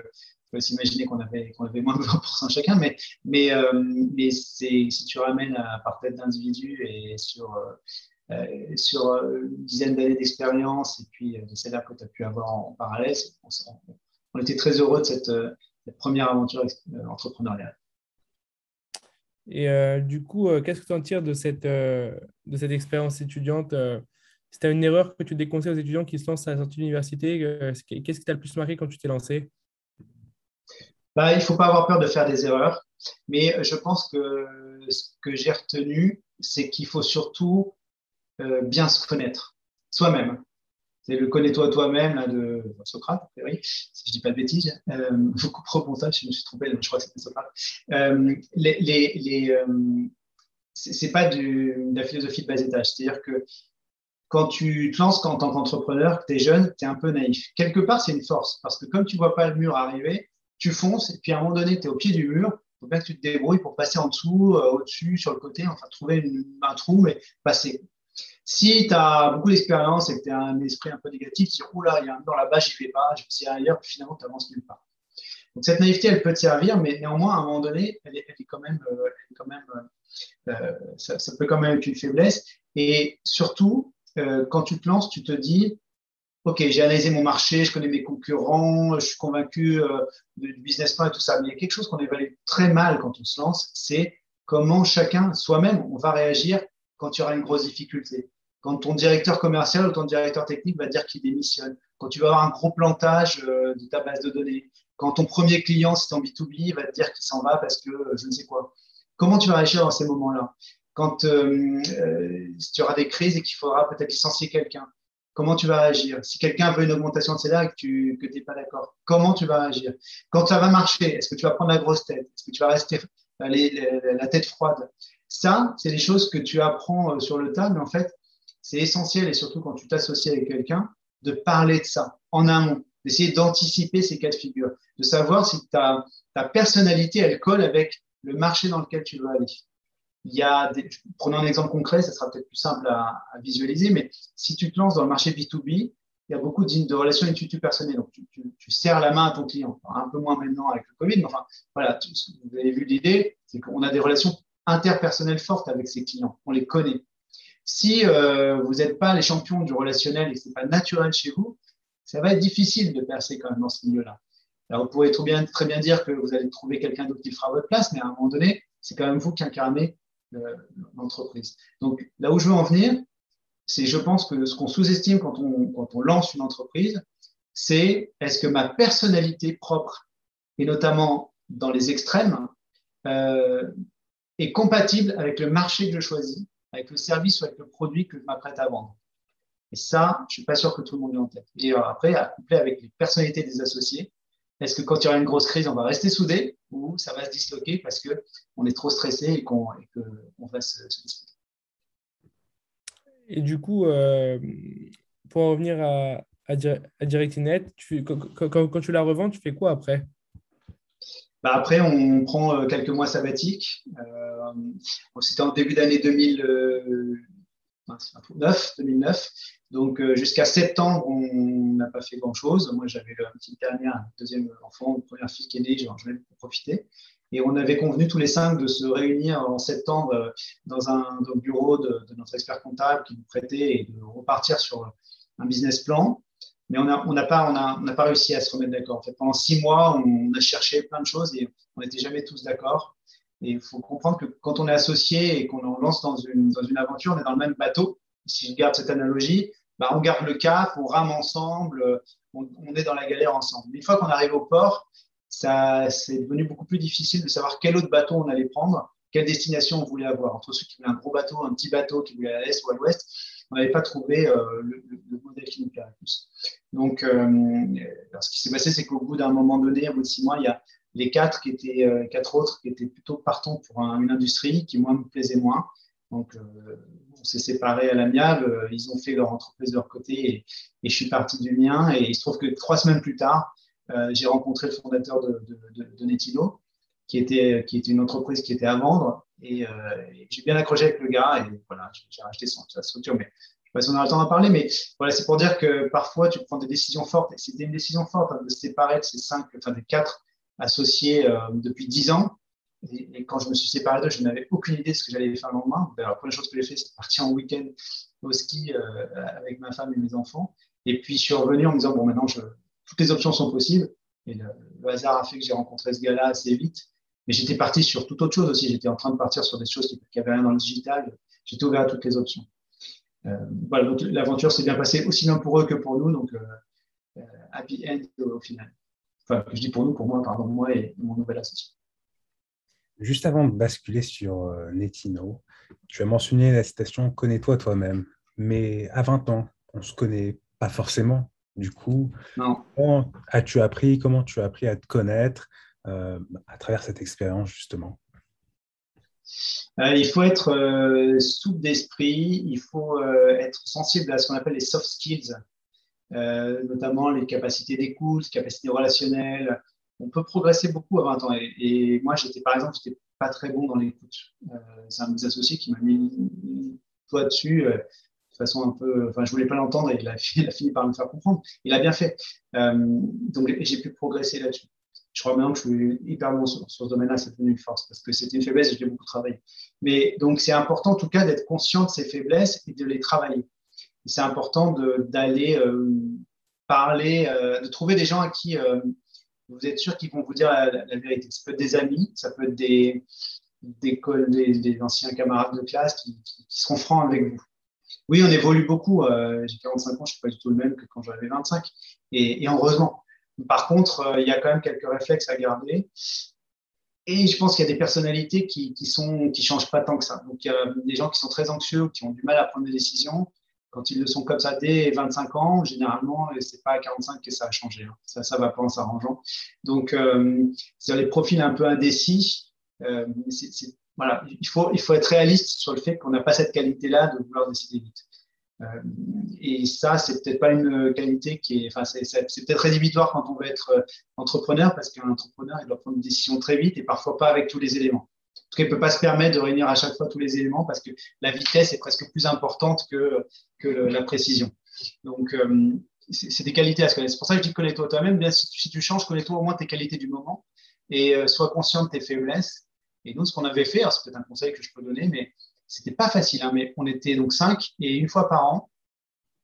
peut s'imaginer qu'on avait, qu'on avait moins de 20% chacun, mais, mais, euh, mais si tu ramènes à par tête d'individu et sur, euh, euh, sur une dizaine d'années d'expérience et puis les salaires que tu as pu avoir en, parallèle, on, était très heureux de cette, première aventure entrepreneuriale. Et du coup, qu'est-ce que tu en tires de cette, de cette expérience étudiante C'était une erreur que tu déconseilles aux étudiants qui se lancent à la sortie de l'université Qu'est-ce qui t'a le plus marqué quand tu t'es lancé? Bah, il ne faut pas avoir peur de faire des erreurs, mais je pense que ce que j'ai retenu, c'est qu'il faut surtout euh, bien se connaître soi-même. C'est le connais-toi toi-même de Socrate, si je dis pas de bêtises. Euh, beaucoup trop bon je me suis trompé, je crois que c'était Socrate. Euh, les, euh, c'est pas de la philosophie de bas étage. C'est-à-dire que quand tu te lances en tant qu'entrepreneur, que tu es jeune, tu es un peu naïf. Quelque part, c'est une force parce que comme tu vois pas le mur arriver, tu fonces et puis à un moment donné, tu es au pied du mur. Il faut bien que tu te débrouilles pour passer en dessous, euh, au-dessus, sur le côté, enfin trouver un trou, mais passer. Si tu as beaucoup d'expérience et que tu as un esprit un peu négatif, tu dis Oh là, il y a un mur là-bas, j'y vais pas, je vais essayer ailleurs, puis finalement, tu avances nulle part. Donc cette naïveté, elle peut te servir, mais néanmoins, à un moment donné, elle est, quand même, euh, euh, ça, peut quand même être une faiblesse. Et surtout, euh, quand tu te lances, tu te dis, OK, j'ai analysé mon marché, je connais mes concurrents, je suis convaincu euh, du business plan et tout ça. Mais il y a quelque chose qu'on évalue très mal quand on se lance, c'est comment chacun, soi-même, on va réagir quand il y aura une grosse difficulté. Quand ton directeur commercial ou ton directeur technique va dire qu'il démissionne. Quand tu vas avoir un gros plantage euh, de ta base de données. Quand ton premier client, si tu en B2B, va te dire qu'il s'en va parce que je ne sais quoi. Comment tu vas réagir dans ces moments-là? Quand euh, euh, tu auras des crises et qu'il faudra peut-être licencier quelqu'un, comment tu vas réagir Si quelqu'un veut une augmentation de salaire et que tu n'es pas d'accord, comment tu vas réagir Quand ça va marcher, est-ce que tu vas prendre la grosse tête? Est-ce que tu vas rester la tête froide? Ça, c'est des choses que tu apprends euh, sur le tas, mais en fait, c'est essentiel, et surtout quand tu t'associes avec quelqu'un, de parler de ça en amont, d'essayer d'anticiper ces cas de figure, de savoir si ta, ta personnalité, elle colle avec le marché dans lequel tu veux aller il un exemple concret, ça sera peut-être plus simple à, visualiser, mais si tu te lances dans le marché B2B, il y a beaucoup de, relations intuitu personnelles. Donc, tu, serres la main à ton client. un peu moins maintenant avec le Covid, mais enfin, voilà, vous avez vu l'idée, c'est qu'on a des relations interpersonnelles fortes avec ses clients. On les connaît. Si euh, vous n'êtes pas les champions du relationnel et que ce n'est pas naturel chez vous, ça va être difficile de percer quand même dans ce milieu-là. Alors, vous pourrez très bien, très bien dire que vous allez trouver quelqu'un d'autre qui fera votre place, mais à un moment donné, c'est quand même vous qui incarnez l'entreprise. Donc là où je veux en venir, c'est je pense que ce qu'on sous-estime quand on, quand on lance une entreprise, c'est est-ce que ma personnalité propre, et notamment dans les extrêmes, euh, est compatible avec le marché que je choisis, avec le service ou avec le produit que je m'apprête à vendre. Et ça, je suis pas sûr que tout le monde l'ait en tête. Et après, à coupler avec les personnalités des associés, est-ce que quand il y aura une grosse crise, on va rester soudé ou ça va se disloquer parce qu'on est trop stressé et qu'on va se, disloquer? Et du coup, euh, pour revenir à, à, DirectNet, quand, tu la revends, tu fais quoi après? Bah Après, on prend euh, quelques mois sabbatiques. Euh, c'était en début d'année 2009, 2009. Donc, euh, jusqu'à septembre, on n'a pas fait grand-chose. Moi, j'avais une petite dernière, un deuxième enfant, une première fille qui est née, j'en ai profiter. Et on avait convenu tous les cinq de se réunir en septembre euh, dans un, bureau de, notre expert comptable qui nous prêtait et de repartir sur un business plan. Mais on n'a pas, réussi à se remettre d'accord. En fait, pendant six mois, on a cherché plein de choses et on n'était jamais tous d'accord. Et il faut comprendre que quand on est associé et qu'on lance dans une aventure, on est dans le même bateau. Si je garde cette analogie, bah, on garde le cap, on rame ensemble, euh, on, est dans la galère ensemble. Une fois qu'on arrive au port, ça, c'est devenu beaucoup plus difficile de savoir quel autre bateau on allait prendre, quelle destination on voulait avoir. Entre ceux qui voulaient un gros bateau, un petit bateau qui voulait à l'est ou à l'ouest, on n'avait pas trouvé euh, le, modèle qui nous plairait plus. Donc, euh, ce qui s'est passé, c'est qu'au bout d'un moment donné, au bout de six mois, il y a les quatre qui étaient quatre autres qui étaient plutôt partants pour une industrie qui moi me plaisait moins. Donc, on s'est séparés à l'amiable, euh, ils ont fait leur entreprise de leur côté et, je suis parti du mien. Et il se trouve que trois semaines plus tard, euh, j'ai rencontré le fondateur de, de, Netino, qui était, une entreprise qui était à vendre. Et, euh, j'ai bien accroché avec le gars et voilà, j'ai racheté sa structure. Mais je ne sais pas si on a le temps d'en parler, mais voilà, c'est pour dire que parfois tu prends des décisions fortes. Et c'était une décision forte hein, de se séparer de ces cinq, enfin des quatre associés depuis dix ans. Et, quand je me suis séparé d'eux, je n'avais aucune idée de ce que j'allais faire le lendemain. Ben, la première chose que j'ai fait, c'est partir en week-end au ski euh, avec ma femme et mes enfants. Et puis, je suis revenu en me disant, bon, maintenant, toutes les options sont possibles. Et le, hasard a fait que j'ai rencontré ce gars-là assez vite. Mais j'étais parti sur toute autre chose aussi. J'étais en train de partir sur des choses qui n'avaient rien dans le digital. J'étais ouvert à toutes les options. Euh, voilà, donc l'aventure s'est bien passée aussi bien pour eux que pour nous. Donc, euh, happy end au final. Enfin, je dis pour nous, pour moi, pardon, moi et mon nouvel associé. Juste avant de basculer sur euh, Netino, tu as mentionné la citation Connais-toi toi-même. Mais à 20 ans, on ne se connaît pas forcément. Du coup, comment as-tu appris? Comment tu as appris à te connaître euh, à travers cette expérience, justement? Il faut être souple d'esprit, il faut être sensible à ce qu'on appelle les soft skills, notamment les capacités d'écoute, capacités relationnelles. On peut progresser beaucoup à 20 ans. Et, moi, j'étais par exemple, j'étais pas très bon dans l'écoute. C'est un de mes associés qui m'a mis toi dessus de façon un peu. Enfin, je voulais pas l'entendre et il a, fini par me faire comprendre. Il a bien fait. Euh, donc, j'ai pu progresser là-dessus. Je crois maintenant que je suis hyper bon sur, ce domaine-là, c'est devenu une force parce que c'était une faiblesse et j'ai beaucoup travaillé. Mais donc, c'est important en tout cas d'être conscient de ces faiblesses et de les travailler. C'est important d'aller euh, parler, euh, de trouver des gens à qui vous êtes sûr qu'ils vont vous dire la, vérité. Ça peut être des amis, ça peut être des, des, anciens camarades de classe qui, qui seront francs avec vous oui, on évolue beaucoup. Euh, j'ai 45 ans, je ne suis pas du tout le même que quand j'avais 25. Et, heureusement. Par contre, euh, il y a quand même quelques réflexes à garder. Et je pense qu'il y a des personnalités qui ne sont, qui changent pas tant que ça. Donc, il y a des gens qui sont très anxieux, qui ont du mal à prendre des décisions. Quand ils le sont comme ça dès 25 ans, généralement, ce n'est pas à 45 que ça a changé. Hein. Ça, ça va pas en s'arrangeant. Donc, euh, c'est les profils un peu indécis. Euh, c'est voilà, il faut, il faut être réaliste sur le fait qu'on n'a pas cette qualité-là de vouloir décider vite. Euh, et ça, c'est peut-être pas une qualité qui est, enfin, c'est, peut-être rédhibitoire quand on veut être euh, entrepreneur, parce qu'un entrepreneur, il doit prendre une décision très vite et parfois pas avec tous les éléments. En tout cas, il ne peut pas se permettre de réunir à chaque fois tous les éléments parce que la vitesse est presque plus importante que, que la précision. Donc, euh, c'est, des qualités à se connaître. C'est pour ça que je dis connais-toi toi-même. Bien, si, tu changes, connais-toi au moins tes qualités du moment et sois conscient de tes faiblesses et nous, ce qu'on avait fait, c'est peut-être un conseil que je peux donner, mais c'était pas facile. Hein, mais on était donc cinq et une fois par an,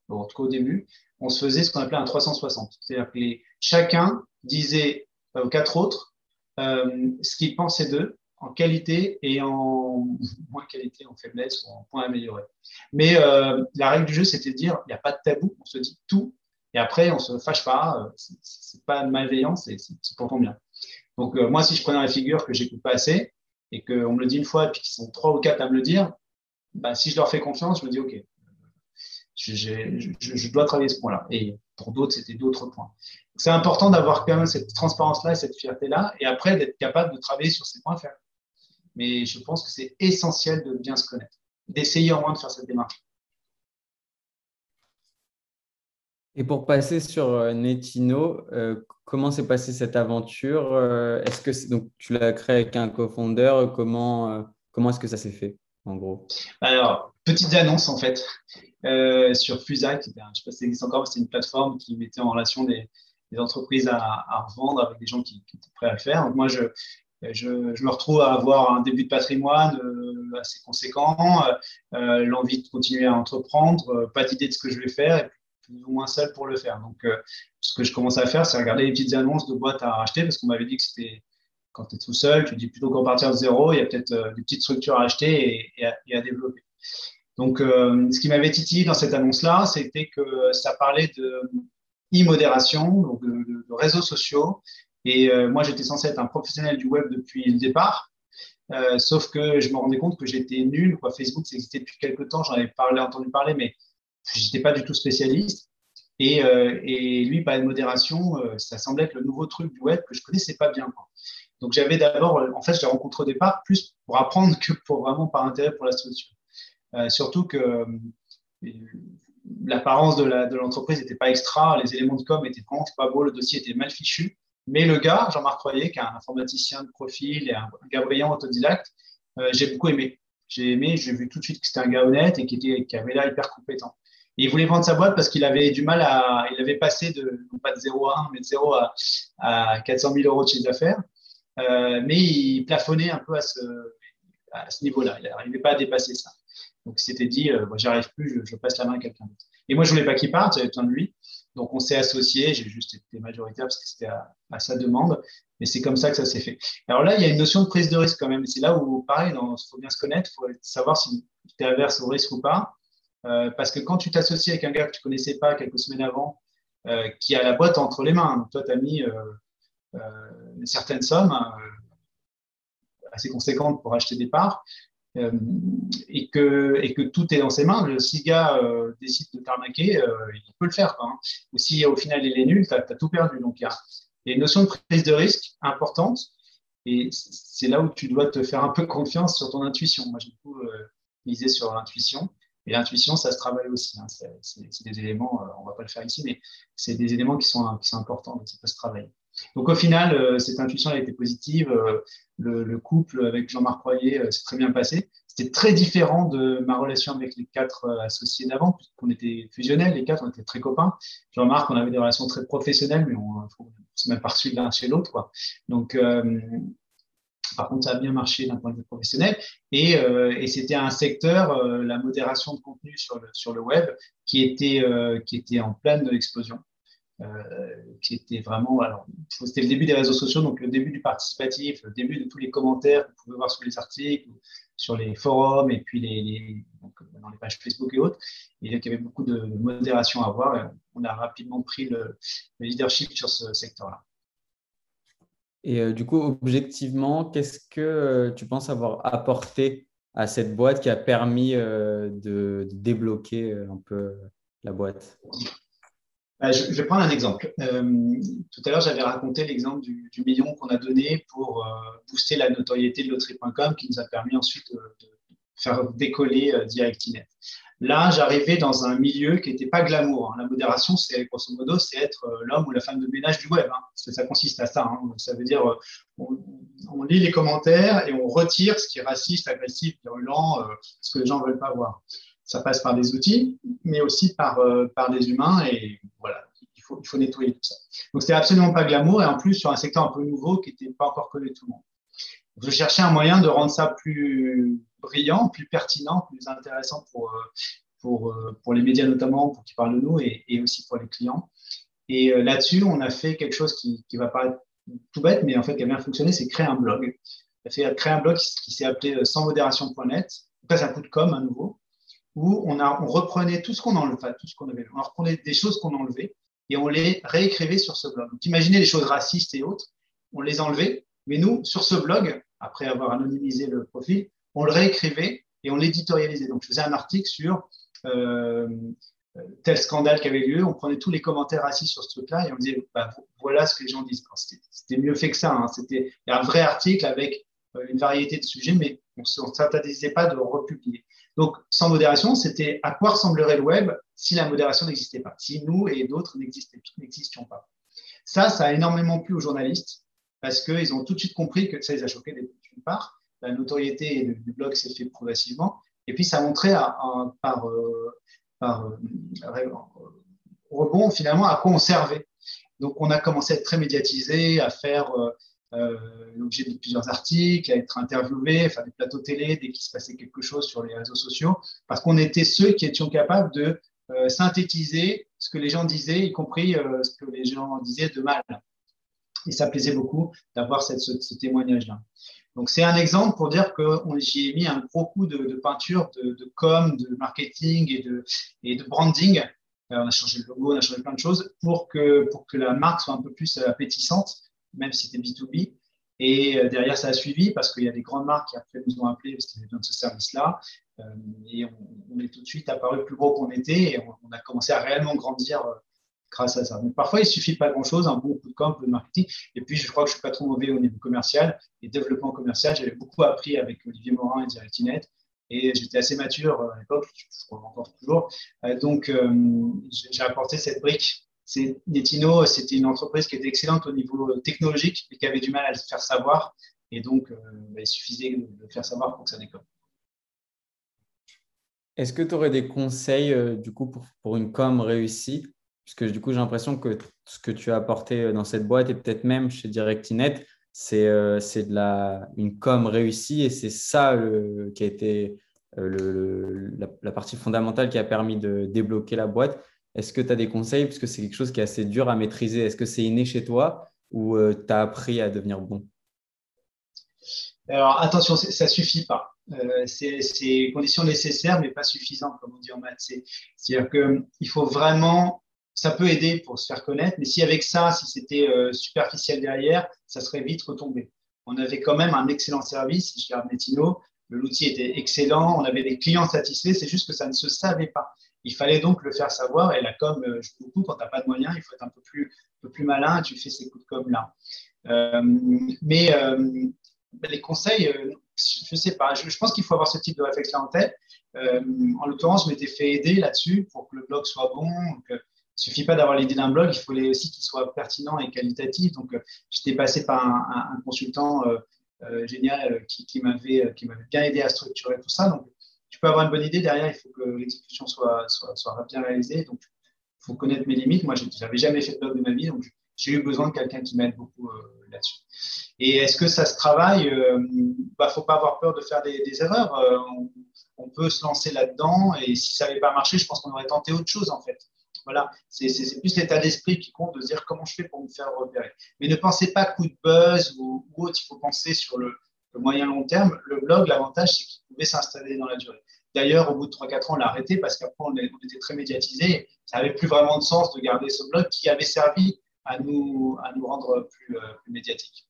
en tout cas au début, on se faisait ce qu'on appelait un 360. C'est-à-dire que chacun disait aux quatre autres euh, ce qu'il pensait d'eux en qualité et en moins qualité, en faiblesse ou en point amélioré. Mais euh, la règle du jeu, c'était de dire il n'y a pas de tabou, on se dit tout et après on se fâche pas, euh, c'est pas malveillant, c'est pour ton bien. Donc moi, si je prenais la figure que j'écoute pas assez, et qu'on me le dit une fois et qu'ils sont trois ou quatre à me le dire, bah, si je leur fais confiance, je me dis OK, je, je, dois travailler ce point-là. Et pour d'autres, c'était d'autres points. C'est important d'avoir quand même cette transparence-là et cette fierté-là, et après d'être capable de travailler sur ces points faibles. Mais je pense que c'est essentiel de bien se connaître, d'essayer au moins de faire cette démarche. Et pour passer sur euh, Netino, euh, comment s'est passée cette aventure euh, Est-ce que donc tu l'as créé avec un cofondeur Comment comment est-ce que ça s'est fait en gros? Alors petite annonce en fait sur Fusac. Je ne sais pas si ça existe encore, c'est une plateforme qui mettait en relation des, entreprises à, revendre avec des gens qui, étaient prêts à le faire. Donc moi je je, me retrouve à avoir un début de patrimoine assez conséquent, l'envie de continuer à entreprendre, pas d'idée de ce que je vais faire, plus ou moins seul pour le faire. Donc, euh, ce que je commence à faire, c'est regarder les petites annonces de boîtes à racheter parce qu'on m'avait dit que c'était quand tu es tout seul, tu dis plutôt qu'en partir de zéro, il y a peut-être euh, des petites structures à acheter et, à, développer. Donc, euh, ce qui m'avait titillé dans cette annonce-là, c'était que ça parlait de e-modération, donc de, réseaux sociaux. Et moi, j'étais censé être un professionnel du web depuis le départ. sauf que je me rendais compte que j'étais nul. Facebook, ça existait depuis quelques temps, j'en avais parlé, entendu parler, mais je n'étais pas du tout spécialiste. Et, euh, lui, par de modération, euh, ça semblait être le nouveau truc du web que je connaissais pas bien. Donc j'avais d'abord, en fait, je l'ai rencontré au départ plus pour apprendre que pour vraiment par intérêt pour la structure. Euh, surtout que l'apparence de l'entreprise n'était pas extra, les éléments de com étaient vraiment pas beaux, le dossier était mal fichu. Mais le gars, Jean-Marc Royer, qui est un informaticien de profil et un, gars brillant autodidacte, j'ai beaucoup aimé. J'ai aimé, j'ai vu tout de suite que c'était un gars honnête et qui, était, qui avait l'air hyper compétent il voulait vendre sa boîte parce qu'il avait du mal à. Il avait passé de, non pas de 0 à 1, mais de 0 à, à 400 000 euros de chiffre d'affaires. Euh, mais il plafonnait un peu à ce, à ce niveau-là. Il n'arrivait pas à dépasser ça. Donc, il s'était dit, euh, moi, j'arrive plus, je, passe la main à quelqu'un d'autre. Et moi, je voulais pas qu'il parte, j'avais besoin de lui. Donc, on s'est associés. J'ai juste été majoritaire parce que c'était à, sa demande. Mais c'est comme ça que ça s'est fait. Alors là, il y a une notion de prise de risque quand même. C'est là où, pareil, il faut bien se connaître. Il faut savoir si tu es averse au risque ou pas. Euh, parce que quand tu t'associes avec un gars que tu connaissais pas quelques semaines avant, euh, qui a la boîte entre les mains, toi, tu as mis euh, certaines sommes assez conséquentes pour acheter des parts, et, que, et que tout est dans ses mains, si le gars décide de t'arnaquer, il peut le faire. Hein. Ou si au final il est nul, tu as, tout perdu. Donc il y, a, une notion de prise de risque importante. Et c'est là où tu dois te faire un peu confiance sur ton intuition. Moi, j'ai beaucoup misé sur l'intuition. Et l'intuition, ça se travaille aussi. Hein. C'est des éléments, on ne va pas le faire ici, mais c'est des éléments qui sont, qui sont importants, donc ça peut se travailler. Donc au final, cette intuition a été positive. Le, couple avec Jean-Marc Royer s'est très bien passé. C'était très différent de ma relation avec les quatre euh, associés d'avant, puisqu'on était fusionnels, les quatre, on était très copains. Jean-Marc, on avait des relations très professionnelles, mais on ne s'est même pas reçu l'un chez l'autre. Donc, euh, par contre, ça a bien marché d'un point de vue professionnel. Et, euh, c'était un secteur, la modération de contenu sur le, sur le web, qui était, qui était en pleine explosion. Qui était vraiment, c'était le début des réseaux sociaux, donc le début du participatif, le début de tous les commentaires que vous pouvez voir sous les articles, sur les forums et puis les, dans les pages Facebook et autres. Il y avait beaucoup de modération à avoir. on a rapidement pris le, leadership sur ce secteur-là. Et euh, du coup, objectivement, qu'est-ce que euh, tu penses avoir apporté à cette boîte qui a permis euh, de, débloquer un peu la boîte? Je, vais prendre un exemple. tout à l'heure, j'avais raconté l'exemple du, million qu'on a donné pour booster la notoriété de loterie.com qui nous a permis ensuite de, faire décoller DirectNet. Là, j'arrivais dans un milieu qui n'était pas glamour. Hein. La modération, c'est grosso modo, c'est être l'homme ou la femme de ménage du web. Hein. Ça consiste à ça. Hein. Ça veut dire, on, lit les commentaires et on retire ce qui est raciste, agressif, virulent, ce que les gens ne veulent pas voir ça passe par des outils, mais aussi par, euh, par des humains. Et voilà, il faut, il faut nettoyer tout ça. Donc, c'était absolument pas glamour. Et en plus, sur un secteur un peu nouveau qui n'était pas encore connu de tout le monde. je cherchais un moyen de rendre ça plus brillant, plus pertinent, plus intéressant pour, euh, pour, euh, pour les médias notamment, pour qu'ils parlent de nous et, aussi pour les clients. Et là-dessus, on a fait quelque chose qui, qui va paraître tout bête, mais en fait qui a bien fonctionné, c'est créer un blog. On a fait créer un blog qui, s'est appelé sansmodération.net. Ça, c'est un coup de com à nouveau où on, reprenait tout ce qu'on enlevait, tout ce qu'on avait, on reprenait des choses qu'on enlevait et on les réécrivait sur ce blog. Donc, imaginez les choses racistes et autres, on les enlevait, mais nous, sur ce blog, après avoir anonymisé le profil, on le réécrivait et on l'éditorialisait. Donc, je faisais un article sur euh, tel scandale qui avait lieu, on prenait tous les commentaires racistes sur ce truc-là et on disait, bah, voilà ce que les gens disent. C'était mieux fait que ça. Hein. C'était un vrai article avec euh, une variété de sujets, mais on ne s'interdisait pas de republier. Donc, sans modération, c'était à quoi ressemblerait le web si la modération n'existait pas, si nous et d'autres n'existions pas. Ça, ça a énormément plu aux journalistes parce qu'ils ont tout de suite compris que ça les a choqués d'une part. La notoriété du blog s'est fait progressivement. Et puis, ça montrait par, euh, par euh, rebond finalement à quoi on servait. Donc, on a commencé à être très médiatisé, à faire euh, euh, l'objet de plusieurs articles, à être interviewé, faire des plateaux télé dès qu'il se passait quelque chose sur les réseaux sociaux, parce qu'on était ceux qui étions capables de euh, synthétiser ce que les gens disaient, y compris euh, ce que les gens disaient de mal. Et ça plaisait beaucoup d'avoir ce, ce témoignage-là. Donc c'est un exemple pour dire que j'y ai mis un gros coup de, peinture, de, com, de marketing et de, et de branding. on a changé le logo, on a changé plein de choses pour que, pour que la marque soit un peu plus appétissante même si c'était B2B. Et euh, derrière, ça a suivi parce qu'il y a des grandes marques qui après nous ont appelés parce qu'ils avaient besoin de ce service-là. Euh, et on, est tout de suite apparu plus gros qu'on était et on, a commencé à réellement grandir euh, grâce à ça. Donc parfois, il suffit pas grand-chose, un bon coup de camp, un peu de marketing. Et puis, je crois que je suis pas trop mauvais au niveau commercial et développement commercial. J'avais beaucoup appris avec Olivier Morin et DirectNet. Et j'étais assez mature à l'époque, je crois encore toujours. donc, j'ai apporté cette brique Netino, c'était une entreprise qui était excellente au niveau technologique, mais qui avait du mal à le faire savoir. Et donc, euh, bah, il suffisait de le faire savoir pour que ça décolle. Est-ce que tu aurais des conseils euh, du coup pour, une com réussie? Puisque du coup, j'ai l'impression que ce que tu as apporté euh, dans cette boîte et peut-être même chez DirectNet, c'est de la, une com réussie et c'est ça qui a été la, partie fondamentale qui a permis de débloquer la boîte. Est-ce que tu as des conseils? Parce que c'est quelque chose qui est assez dur à maîtriser. Est-ce que c'est inné chez toi ou euh, tu as appris à devenir bon? Alors attention, ça ne suffit pas. Euh, c'est conditions nécessaires, mais pas suffisantes, comme on dit en maths. C'est-à-dire qu'il faut vraiment, ça peut aider pour se faire connaître, mais si avec ça, si c'était euh, superficiel derrière, ça serait vite retombé. On avait quand même un excellent service, je regarde Metino, l'outil était excellent, on avait des clients satisfaits, c'est juste que ça ne se savait pas. Il fallait donc le faire savoir. Et la com, euh, je beaucoup, quand tu n'as pas de moyens, il faut être un peu plus, un peu plus malin. Tu fais ces coups de com là. mais les conseils, je ne sais pas. Je, pense qu'il faut avoir ce type de réflexion en tête. en l'occurrence, je m'étais fait aider là-dessus pour que le blog soit bon. il ne suffit pas d'avoir l'idée d'un blog, il faut aussi qu'il soit pertinent et qualitatif. Donc, j'étais passé par un, consultant génial qui, qui m'avait bien aidé à structurer tout ça. Tu peux avoir une bonne idée, derrière, il faut que l'exécution soit, soit, soit, bien réalisée. Donc, il faut connaître mes limites. Moi, je n'avais jamais fait de blog de ma vie, donc j'ai eu besoin de quelqu'un qui m'aide beaucoup euh, là-dessus. Et est-ce que ça se travaille Il euh, ne bah, faut pas avoir peur de faire des, erreurs. Euh, on, peut se lancer là-dedans et si ça n'avait pas marché, je pense qu'on aurait tenté autre chose en fait. Voilà, c'est plus l'état d'esprit qui compte de dire comment je fais pour me faire repérer. Mais ne pensez pas coup de buzz ou, autre, il faut penser sur le, moyen long terme. Le blog, l'avantage, c'est qu'il pouvait s'installer dans la durée. D'ailleurs, au bout de 3-4 ans, on l'a arrêté parce qu'après, on, était très médiatisé. Ça n'avait plus vraiment de sens de garder ce blog qui avait servi à nous, à nous rendre plus, euh, médiatiques.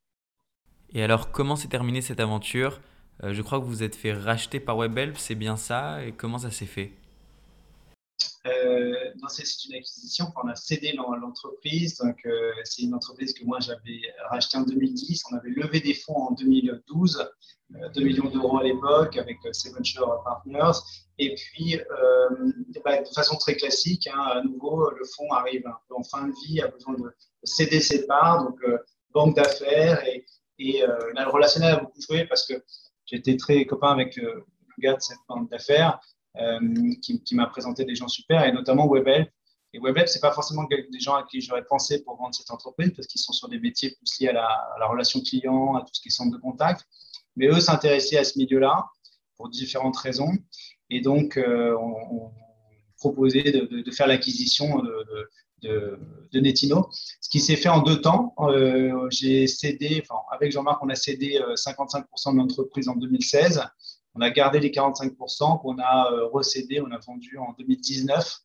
Et alors, comment s'est terminée cette aventure? Euh, Je crois que vous vous êtes fait racheter par WebHelp, c'est bien ça? Et comment ça s'est fait? Euh, c'est une acquisition. on a cédé l'entreprise. Donc, euh, c'est une entreprise que moi j'avais rachetée en 2010. On avait levé des fonds en 2012, 2 euh, millions d'euros à l'époque avec Seven Shore Partners. Et puis, bah, de façon très classique, hein, à nouveau, le fonds arrive en fin de vie, a besoin de céder ses parts, donc banque d'affaires. Et, et le relationnel a beaucoup joué parce que j'étais très copain avec le gars de cette banque d'affaires. Euh, qui, m'a présenté des gens super, et notamment WebHelp. Et WebHelp, ce n'est pas forcément des gens à qui j'aurais pensé pour vendre cette entreprise, parce qu'ils sont sur des métiers plus liés à la, relation client, à tout ce qui est centre de contact. Mais eux s'intéressaient à ce milieu-là pour différentes raisons. Et donc, euh, on, proposait de, faire l'acquisition de, Netino, ce qui s'est fait en deux temps. Euh, j'ai cédé, avec Jean-Marc, on a cédé 55% de l'entreprise en 2016 on a gardé les 45% qu'on a euh, recédé, on a vendu en 2019.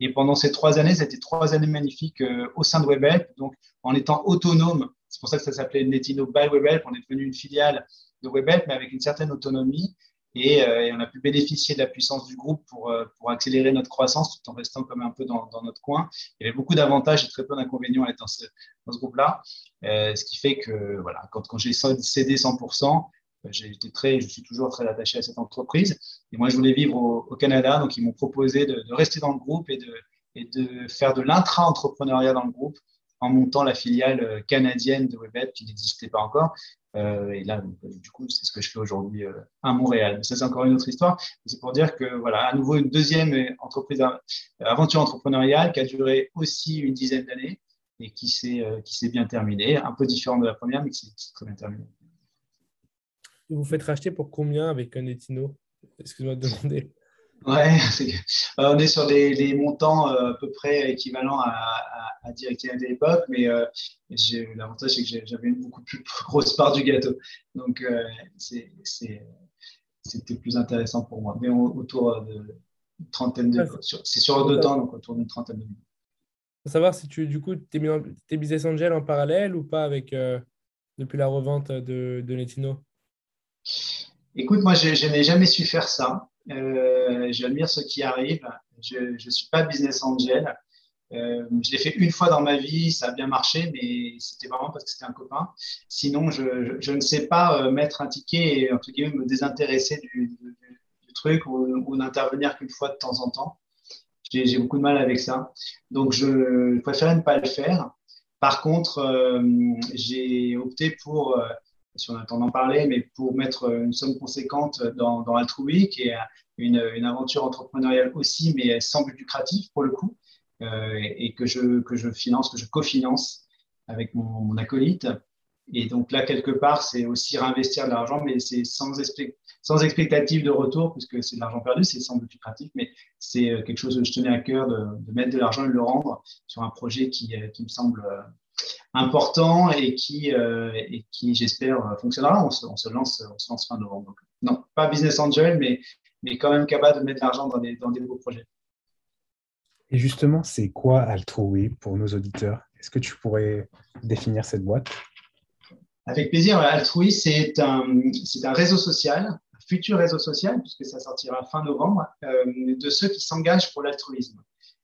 Et pendant ces trois années, c'était trois années magnifiques euh, au sein de WebHelp. Donc, en étant autonome, c'est pour ça que ça s'appelait Netino by WebHelp. On est devenu une filiale de WebHelp, mais avec une certaine autonomie. Et, euh, on a pu bénéficier de la puissance du groupe pour, accélérer notre croissance tout en restant comme un peu dans, notre coin. Il y avait beaucoup d'avantages et très peu d'inconvénients à être dans ce, groupe-là. ce qui fait que voilà, quand j'ai cédé 100%, j'ai été très, je suis toujours très attaché à cette entreprise. Et moi, je voulais vivre au, Canada, donc ils m'ont proposé de, rester dans le groupe et de, faire de l'intra-entrepreneuriat dans le groupe en montant la filiale euh, canadienne de WebHelp qui n'existait pas encore. Euh, et là, euh, du coup, c'est ce que je fais aujourd'hui à Montréal. ça, c'est encore une autre histoire. C'est pour dire que, voilà, à nouveau, une deuxième entreprise, aventure entrepreneuriale qui a duré aussi une dizaine d'années et qui s'est bien terminée, un peu différente de la première, mais qui s'est très bien terminée. Vous faites racheter pour combien avec un Etino? Excuse-moi de demander. Ouais, euh, on est sur des, montants euh, à peu près équivalents à, à, à à l'époque, mais euh, l'avantage c'est que j'avais une beaucoup plus grosse part du gâteau. Donc c'était plus intéressant pour moi. Mais autour de trentaine de. C'est sur deux temps, donc autour d'une trentaine de millions. Pour savoir si tu, du coup, tu es, business angel en parallèle ou pas avec, depuis la revente de, de Netino Écoute, moi, je, n'ai jamais su faire ça. Euh, J'admire ceux qui arrivent. Je ne suis pas business angel. Euh, je l'ai fait une fois dans ma vie, ça a bien marché, mais c'était vraiment parce que c'était un copain. Sinon, je, ne sais pas euh, mettre un ticket et entre guillemets, me désintéresser du, truc ou, ou n'intervenir qu'une fois de temps en temps. J'ai beaucoup de mal avec ça. Donc, je préfère ne pas le faire. Par contre, j'ai opté pour si on a le temps d'en parler, mais pour mettre une somme conséquente dans, dans Altrui, qui est une, une, aventure entrepreneuriale aussi, mais sans but lucratif pour le coup, euh, et que je, que je finance, que je cofinance avec mon, acolyte. Et donc là, quelque part, c'est aussi réinvestir de l'argent, mais c'est sans, sans expectative de retour, puisque c'est de l'argent perdu, c'est sans but lucratif, mais c'est euh, quelque chose que je tenais à cœur de, de mettre de l'argent et de le rendre sur un projet qui, euh, qui me semble important et qui, euh, et qui j'espère, fonctionnera. On se, on se, lance, on se lance fin novembre. non, pas business angel, mais, mais quand même capable de mettre de l'argent dans des, dans des beaux projets. Et justement, c'est quoi Altrui pour nos auditeurs? Est-ce que tu pourrais définir cette boîte? Avec plaisir. Altrui, c'est un, c'est un réseau social, un futur réseau social, puisque ça sortira fin novembre, euh, de ceux qui s'engagent pour l'altruisme.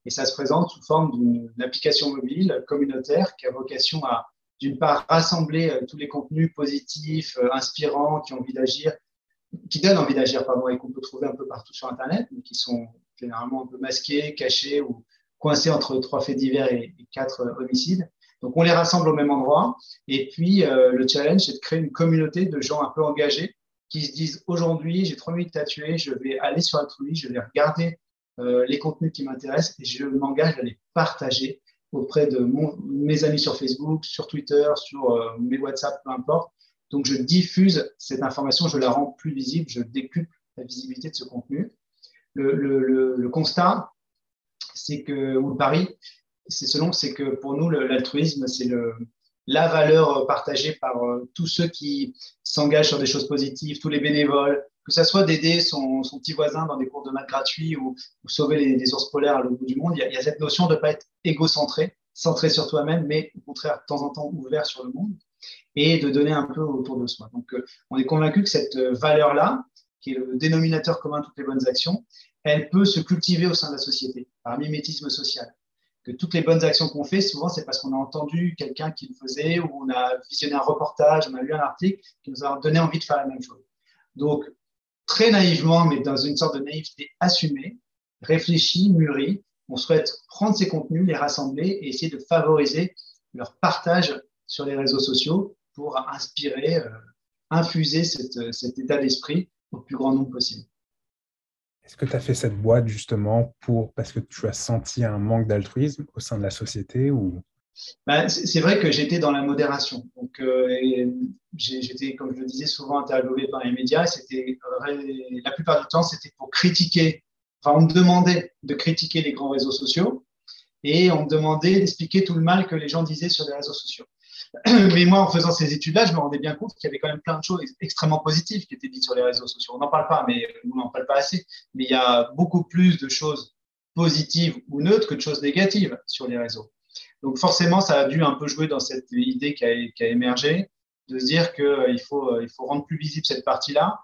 Et ça se présente sous forme d'une application mobile communautaire qui a vocation à, d'une part, rassembler tous les contenus positifs, inspirants, qui ont envie d'agir, qui donnent envie d'agir, pardon, et qu'on peut trouver un peu partout sur Internet, mais qui sont généralement un peu masqués, cachés ou coincés entre trois faits divers et, quatre homicides. Donc, on les rassemble au même endroit. Et puis, le challenge, c'est de créer une communauté de gens un peu engagés qui se disent aujourd'hui, j'ai trois minutes à tuer, je vais aller sur Altruis, je vais regarder euh, les contenus qui m'intéressent et je m'engage à les partager auprès de mes amis sur Facebook, sur Twitter, sur euh, mes WhatsApp, peu importe. Donc, je diffuse cette information, je la rends plus visible, je décuple la visibilité de ce contenu. Le, constat, c'est que, ou le pari, c'est selon, c'est que pour nous, l'altruisme, c'est la valeur partagée par euh, tous ceux qui s'engagent sur des choses positives, tous les bénévoles, que ce soit d'aider son, petit voisin dans des cours de maths gratuits ou, sauver les, ours polaires à l'autre bout du monde, il y, a, cette notion de ne pas être égocentré, centré sur toi-même, mais au contraire, de temps en temps, ouvert sur le monde et de donner un peu autour de soi. Donc, euh, on est convaincu que cette valeur-là, qui est le dénominateur commun de toutes les bonnes actions, elle peut se cultiver au sein de la société par mimétisme social. Que toutes les bonnes actions qu'on fait, souvent, c'est parce qu'on a entendu quelqu'un qui le faisait ou on a visionné un reportage, on a lu un article qui nous a donné envie de faire la même chose. Donc, très naïvement, mais dans une sorte de naïveté assumée, réfléchie, mûrie. On souhaite prendre ces contenus, les rassembler et essayer de favoriser leur partage sur les réseaux sociaux pour inspirer, euh, infuser cet état d'esprit au plus grand nombre possible. Est-ce que tu as fait cette boîte justement pour parce que tu as senti un manque d'altruisme au sein de la société ou bah, c'est vrai que j'étais dans la modération. Donc, euh, j'étais, comme je le disais, souvent interviewé par les médias. C'était la plupart du temps, c'était pour critiquer. Enfin, on me demandait de critiquer les grands réseaux sociaux et on me demandait d'expliquer tout le mal que les gens disaient sur les réseaux sociaux. Mais moi, en faisant ces études-là, je me rendais bien compte qu'il y avait quand même plein de choses extrêmement positives qui étaient dites sur les réseaux sociaux. On n'en parle pas, mais on n'en parle pas assez. Mais il y a beaucoup plus de choses positives ou neutres que de choses négatives sur les réseaux. Donc forcément, ça a dû un peu jouer dans cette idée qui a, émergé, de se dire qu'il euh, faut, euh, il faut rendre plus visible cette partie-là.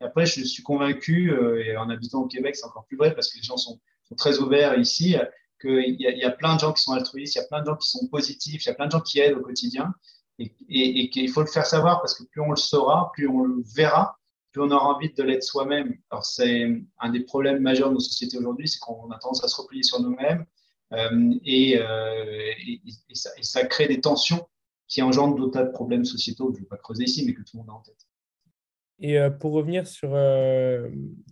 Et après, je suis convaincu, euh, et en habitant au Québec, c'est encore plus vrai parce que les gens sont, très ouverts ici, qu'il y, a plein de gens qui sont altruistes, il y a plein de gens qui sont positifs, il y a plein de gens qui aident au quotidien, et, et qu'il faut le faire savoir parce que plus on le saura, plus on le verra, plus on aura envie de l'être soi-même. Alors c'est un des problèmes majeurs de nos sociétés aujourd'hui, c'est qu'on a tendance à se replier sur nous-mêmes, euh, euh, et, ça, crée des tensions qui engendrent d'autres tas de problèmes sociétaux que je ne vais pas creuser ici, mais que tout le monde a en tête. Et euh, pour revenir sur,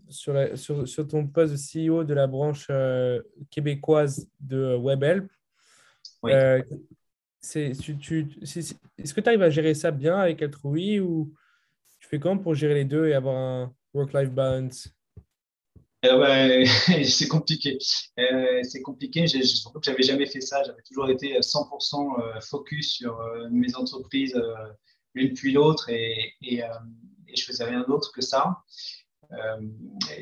sur, sur, ton poste de CEO de la branche québécoise de WebHelp, est-ce que tu arrives à gérer ça bien avec Altrui ou tu fais comment pour gérer les deux et avoir un work-life balance? Euh, c'est compliqué. Euh, c'est compliqué. Je que j'avais jamais fait ça. J'avais toujours été 100% euh, focus sur mes entreprises l'une puis l'autre et, et, et, je faisais rien d'autre que ça.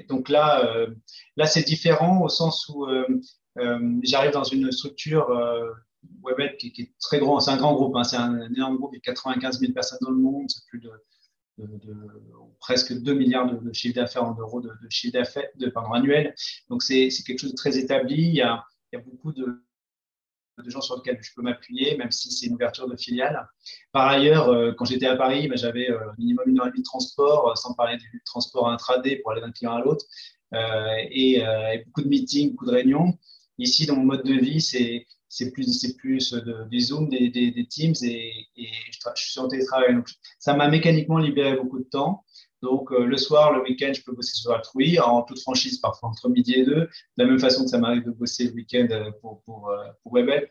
donc là, là c'est différent au sens où j'arrive dans une structure web qui, est très grand. C'est un grand groupe. Hein. c'est un, énorme groupe. Il y a 95 000 personnes dans le monde. C'est plus de de, presque 2 milliards de, chiffre d'affaires en euros de, chiffre d'affaires de, annuel. Donc, c'est quelque chose de très établi. Il y a, il y a beaucoup de, gens sur lesquels je peux m'appuyer, même si c'est une ouverture de filiale. Par ailleurs, euh, quand j'étais à Paris, ben, j'avais euh, minimum une heure et demie de transport, euh, sans parler du transport intraday pour aller d'un client à l'autre, et, beaucoup de meetings, beaucoup de réunions. Ici, dans mon mode de vie, c'est c'est plus, c'est plus de, des Zoom, des, des, Teams et, et je, suis sur télétravail. Donc, ça m'a mécaniquement libéré beaucoup de temps. Donc, euh, le soir, le week-end, je peux bosser sur Altrui en toute franchise, parfois entre midi et deux. De la même façon que ça m'arrive de bosser le week-end euh, pour, pour, euh, pour WebHelp.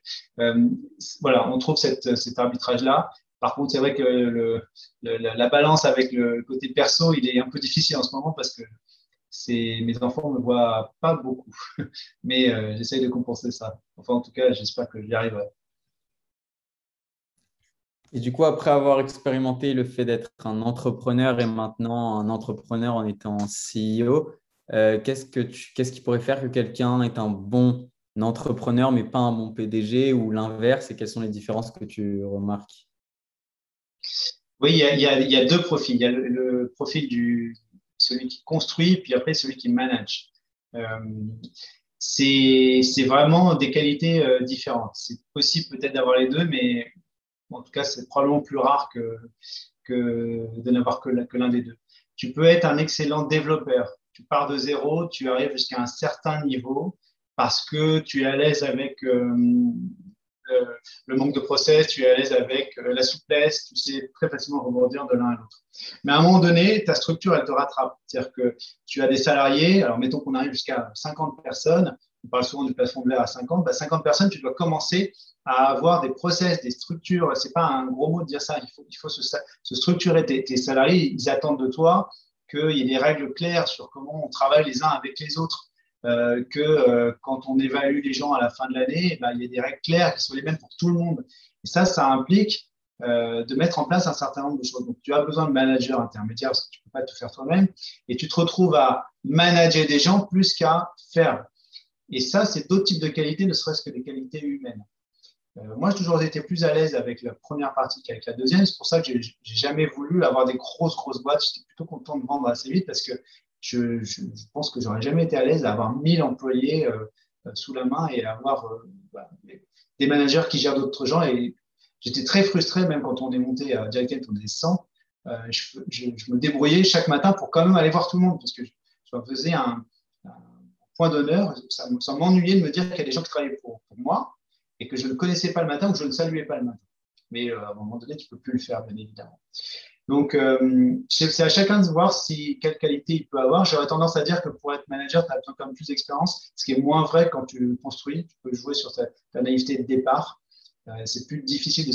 voilà, on trouve cette, cet arbitrage-là. Par contre, c'est vrai que la, balance avec le côté perso, il est un peu difficile en ce moment parce que mes enfants ne me voient pas beaucoup, mais euh, j'essaye de compenser ça. Enfin, en tout cas, j'espère que j'y arriverai. Et du coup, après avoir expérimenté le fait d'être un entrepreneur et maintenant un entrepreneur en étant CEO, euh, qu'est-ce, que qu'est-ce qui pourrait faire que quelqu'un est un bon entrepreneur mais pas un bon PDG ou l'inverse Et quelles sont les différences que tu remarques? Oui, il y, a, il y, a, deux profils. Il y a le profil du, celui qui construit, puis après celui qui manage. Euh, c'est vraiment des qualités euh, différentes. C'est possible peut-être d'avoir les deux, mais En tout cas, c'est probablement plus rare que, que de n'avoir que l'un des deux. Tu peux être un excellent développeur. Tu pars de zéro, tu arrives jusqu'à un certain niveau parce que tu es à l'aise avec euh, le manque de process, tu es à l'aise avec euh, la souplesse, tu sais très facilement rebondir de l'un à l'autre. Mais à un moment donné, ta structure, elle te rattrape. C'est-à-dire que tu as des salariés, alors mettons qu'on arrive jusqu'à 50 personnes, on parle souvent du plafond de verre à 50, bah 50 personnes, tu dois commencer à avoir des process, des structures. C'est pas un gros mot de dire ça, il faut, se structurer. Tes, tes, salariés, ils attendent de toi qu'il y ait des règles claires sur comment on travaille les uns avec les autres. Euh, que euh, quand on évalue les gens à la fin de l'année, eh ben, il y a des règles claires qui sont les mêmes pour tout le monde. Et ça, ça implique euh, de mettre en place un certain nombre de choses. Donc, tu as besoin de managers intermédiaires parce que tu ne peux pas tout faire toi-même. Et tu te retrouves à manager des gens plus qu'à faire. Et ça, c'est d'autres types de qualités, ne serait-ce que des qualités humaines. moi, j'ai toujours été plus à l'aise avec la première partie qu'avec la deuxième. C'est pour ça que j'ai jamais voulu avoir des grosses, grosses boîtes. J'étais plutôt content de vendre assez vite parce que je, pense que j'aurais jamais été à l'aise d'avoir 1000 employés euh, euh, sous la main et avoir euh, bah, des managers qui gèrent d'autres gens. Et j'étais très frustré, même quand on est monté à on est 100. Je, je, me débrouillais chaque matin pour quand même aller voir tout le monde parce que je, faisais un, point d'honneur. Ça, m'ennuyait de me dire qu'il y a des gens qui travaillaient pour, moi et que je ne connaissais pas le matin ou que je ne saluais pas le matin. Mais à un moment donné, tu ne peux plus le faire, bien évidemment. Donc, euh, c'est à chacun de voir si, quelle qualité il peut avoir. J'aurais tendance à dire que pour être manager, tu as besoin quand même plus d'expérience, ce qui est moins vrai quand tu construis. Tu peux jouer sur ta, naïveté de départ. Euh, c'est plus difficile de,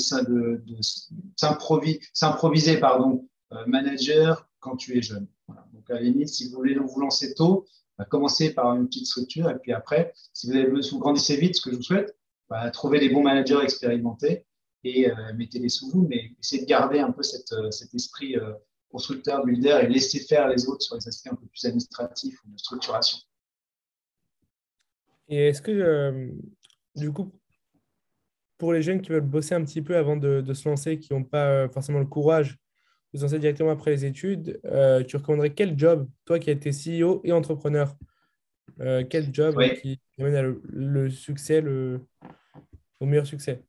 s'improviser euh, manager quand tu es jeune. Donc, à la limite, si vous voulez vous lancer tôt, bah, commencez par une petite structure et puis après, si vous, avez, vous grandissez vite, ce que je vous souhaite, bah, trouvez des bons managers expérimentés et euh, mettez-les sous vous, mais essayez de garder un peu cette, euh, cet esprit euh, constructeur, builder et laisser faire les autres sur les aspects un peu plus administratifs ou de structuration. Et est-ce que, du coup, pour les jeunes qui veulent bosser un petit peu avant de, se lancer, qui n'ont pas forcément le courage de se lancer directement après les études, tu recommanderais quel job, toi qui as été CEO et entrepreneur, quel job qui amène à le, succès, le, au meilleur succès?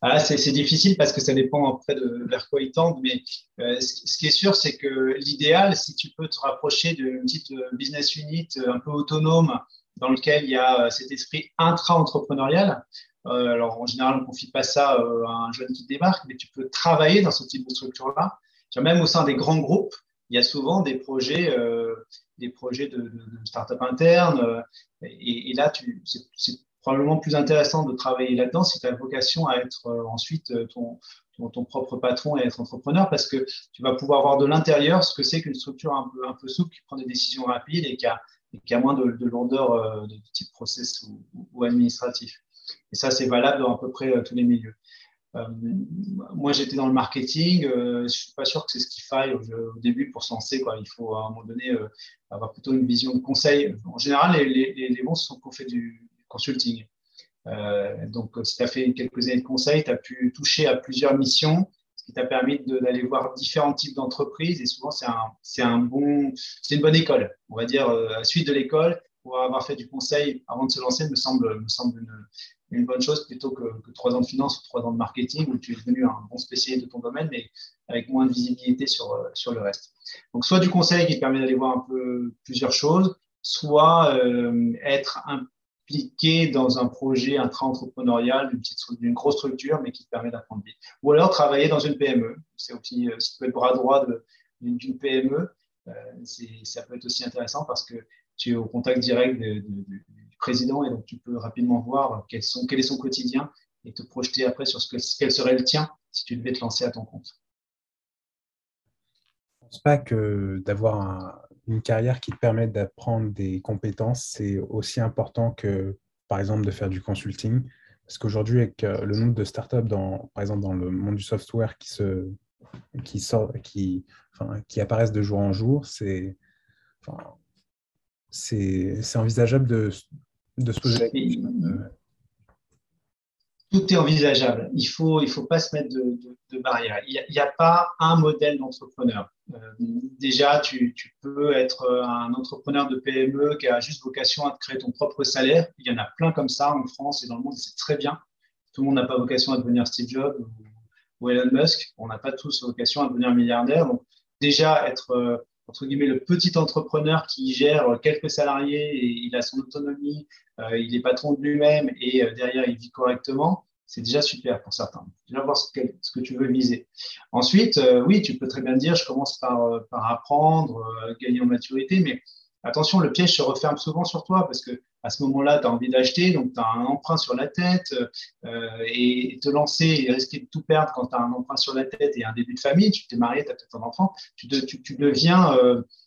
Ah, c'est difficile parce que ça dépend après de vers quoi ils tendent, mais euh, ce, qui est sûr, c'est que l'idéal, si tu peux te rapprocher d'une petite euh, business unit euh, un peu autonome dans lequel il y a cet esprit intra-entrepreneurial, alors en général, on ne confie pas ça à un jeune qui débarque, mais tu peux travailler dans ce type de structure-là. Même au sein des grands groupes, il y a souvent des projets, des projets de, de, start-up interne, et, là, c'est probablement plus intéressant de travailler là-dedans si tu as vocation à être euh, ensuite euh, ton, ton, propre patron et être entrepreneur parce que tu vas pouvoir voir de l'intérieur ce que c'est qu'une structure un peu, un peu souple qui prend des décisions rapides et qui a, qui a moins de, de euh, de type process ou, administratif. Et ça, c'est valable dans à peu près tous les milieux. moi, j'étais dans le marketing. je ne suis pas sûr que c'est ce qu'il faille au, début pour se lancer. Quoi. Il faut à un moment donné avoir plutôt une vision de conseil. En général, les, les, les bons sont qu'on fait du, consulting. Euh, donc, si tu as fait quelques années de conseil, tu as pu toucher à plusieurs missions, ce qui t'a permis d'aller voir différents types d'entreprises. Et souvent, c'est un, un bon, une bonne école. On va dire, euh, à suite de l'école, pour avoir fait du conseil avant de se lancer me semble, me semble une, bonne chose plutôt que, trois ans de finance ou trois ans de marketing où tu es devenu un bon spécialiste de ton domaine, mais avec moins de visibilité sur, euh, sur le reste. Donc, soit du conseil qui te permet d'aller voir un peu plusieurs choses, soit être un dans un projet intra-entrepreneurial d'une grosse structure, mais qui te permet d'apprendre vite. Ou alors travailler dans une PME. C'est aussi, si tu es le bras droit d'une PME, euh, ça peut être aussi intéressant parce que tu es au contact direct du président et donc tu peux rapidement voir quel est son quotidien et te projeter après sur ce que, quel serait le tien si tu devais te lancer à ton compte. Je ne pense pas que d'avoir une carrière qui te permet d'apprendre des compétences, c'est aussi important que, par exemple, de faire du consulting. Parce qu'aujourd'hui, avec euh, le nombre de startups, dans, par exemple, dans le monde du software qui, se, qui, sort, qui, enfin, qui apparaissent de jour en jour, c'est enfin, envisageable de, de, se poser la question. Tout est envisageable. Il ne faut, il faut pas se mettre de, de, barrière. Il n'y a, pas un modèle d'entrepreneur. Euh, déjà, tu, peux être euh, un entrepreneur de PME qui a juste vocation à te créer ton propre salaire. Il y en a plein comme ça en France et dans le monde, c'est très bien. Tout le monde n'a pas vocation à devenir Steve Jobs ou ou Elon Musk. On n'a pas tous vocation à devenir milliardaire. Donc, déjà, être entre guillemets, le petit entrepreneur qui gère quelques salariés et il a son autonomie, il est patron de lui-même et derrière il vit correctement, c'est déjà super pour certains. Déjà voir ce que, tu veux viser. Ensuite, euh, oui, tu peux très bien dire, je commence par, euh, par apprendre, euh, gagner en maturité, mais attention, le piège se referme souvent sur toi parce que à ce moment-là, tu as envie d'acheter, donc tu as un emprunt sur la tête et te lancer et risquer de tout perdre quand tu as un emprunt sur la tête et un début de famille, tu t'es marié, tu as peut-être un enfant, tu, deviens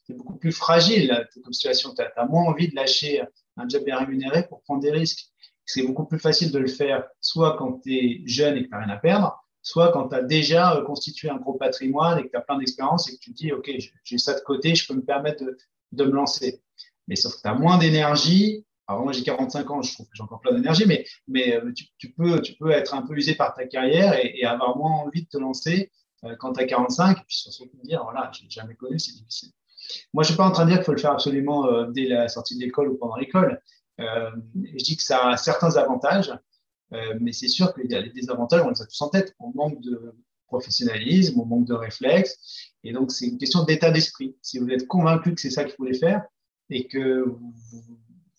beaucoup plus fragile comme situation. Tu as, as, moins envie de lâcher un job bien rémunéré pour prendre des risques c'est beaucoup plus facile de le faire soit quand tu es jeune et que tu n'as rien à perdre, soit quand tu as déjà euh, constitué un gros patrimoine et que tu as plein d'expérience et que tu te dis, OK, j'ai ça de côté, je peux me permettre de, me lancer. Mais sauf que tu as moins d'énergie. Alors moi, j'ai 45 ans, je trouve que j'ai encore plein d'énergie, mais, mais euh, tu, peux, tu peux être un peu usé par ta carrière et, avoir moins envie de te lancer euh, quand tu as 45 et puis surtout dire, voilà, j'ai jamais connu, c'est difficile. Moi, je ne suis pas en train de dire qu'il faut le faire absolument dès la sortie de l'école ou pendant l'école. Euh, je dis que ça a certains avantages, euh, mais c'est sûr qu'il y a des désavantages, on les a tous en tête. On manque de professionnalisme, on manque de réflexe. Et donc, c'est une question d'état d'esprit. Si vous êtes convaincu que c'est ça qu'il faut les faire et que vous,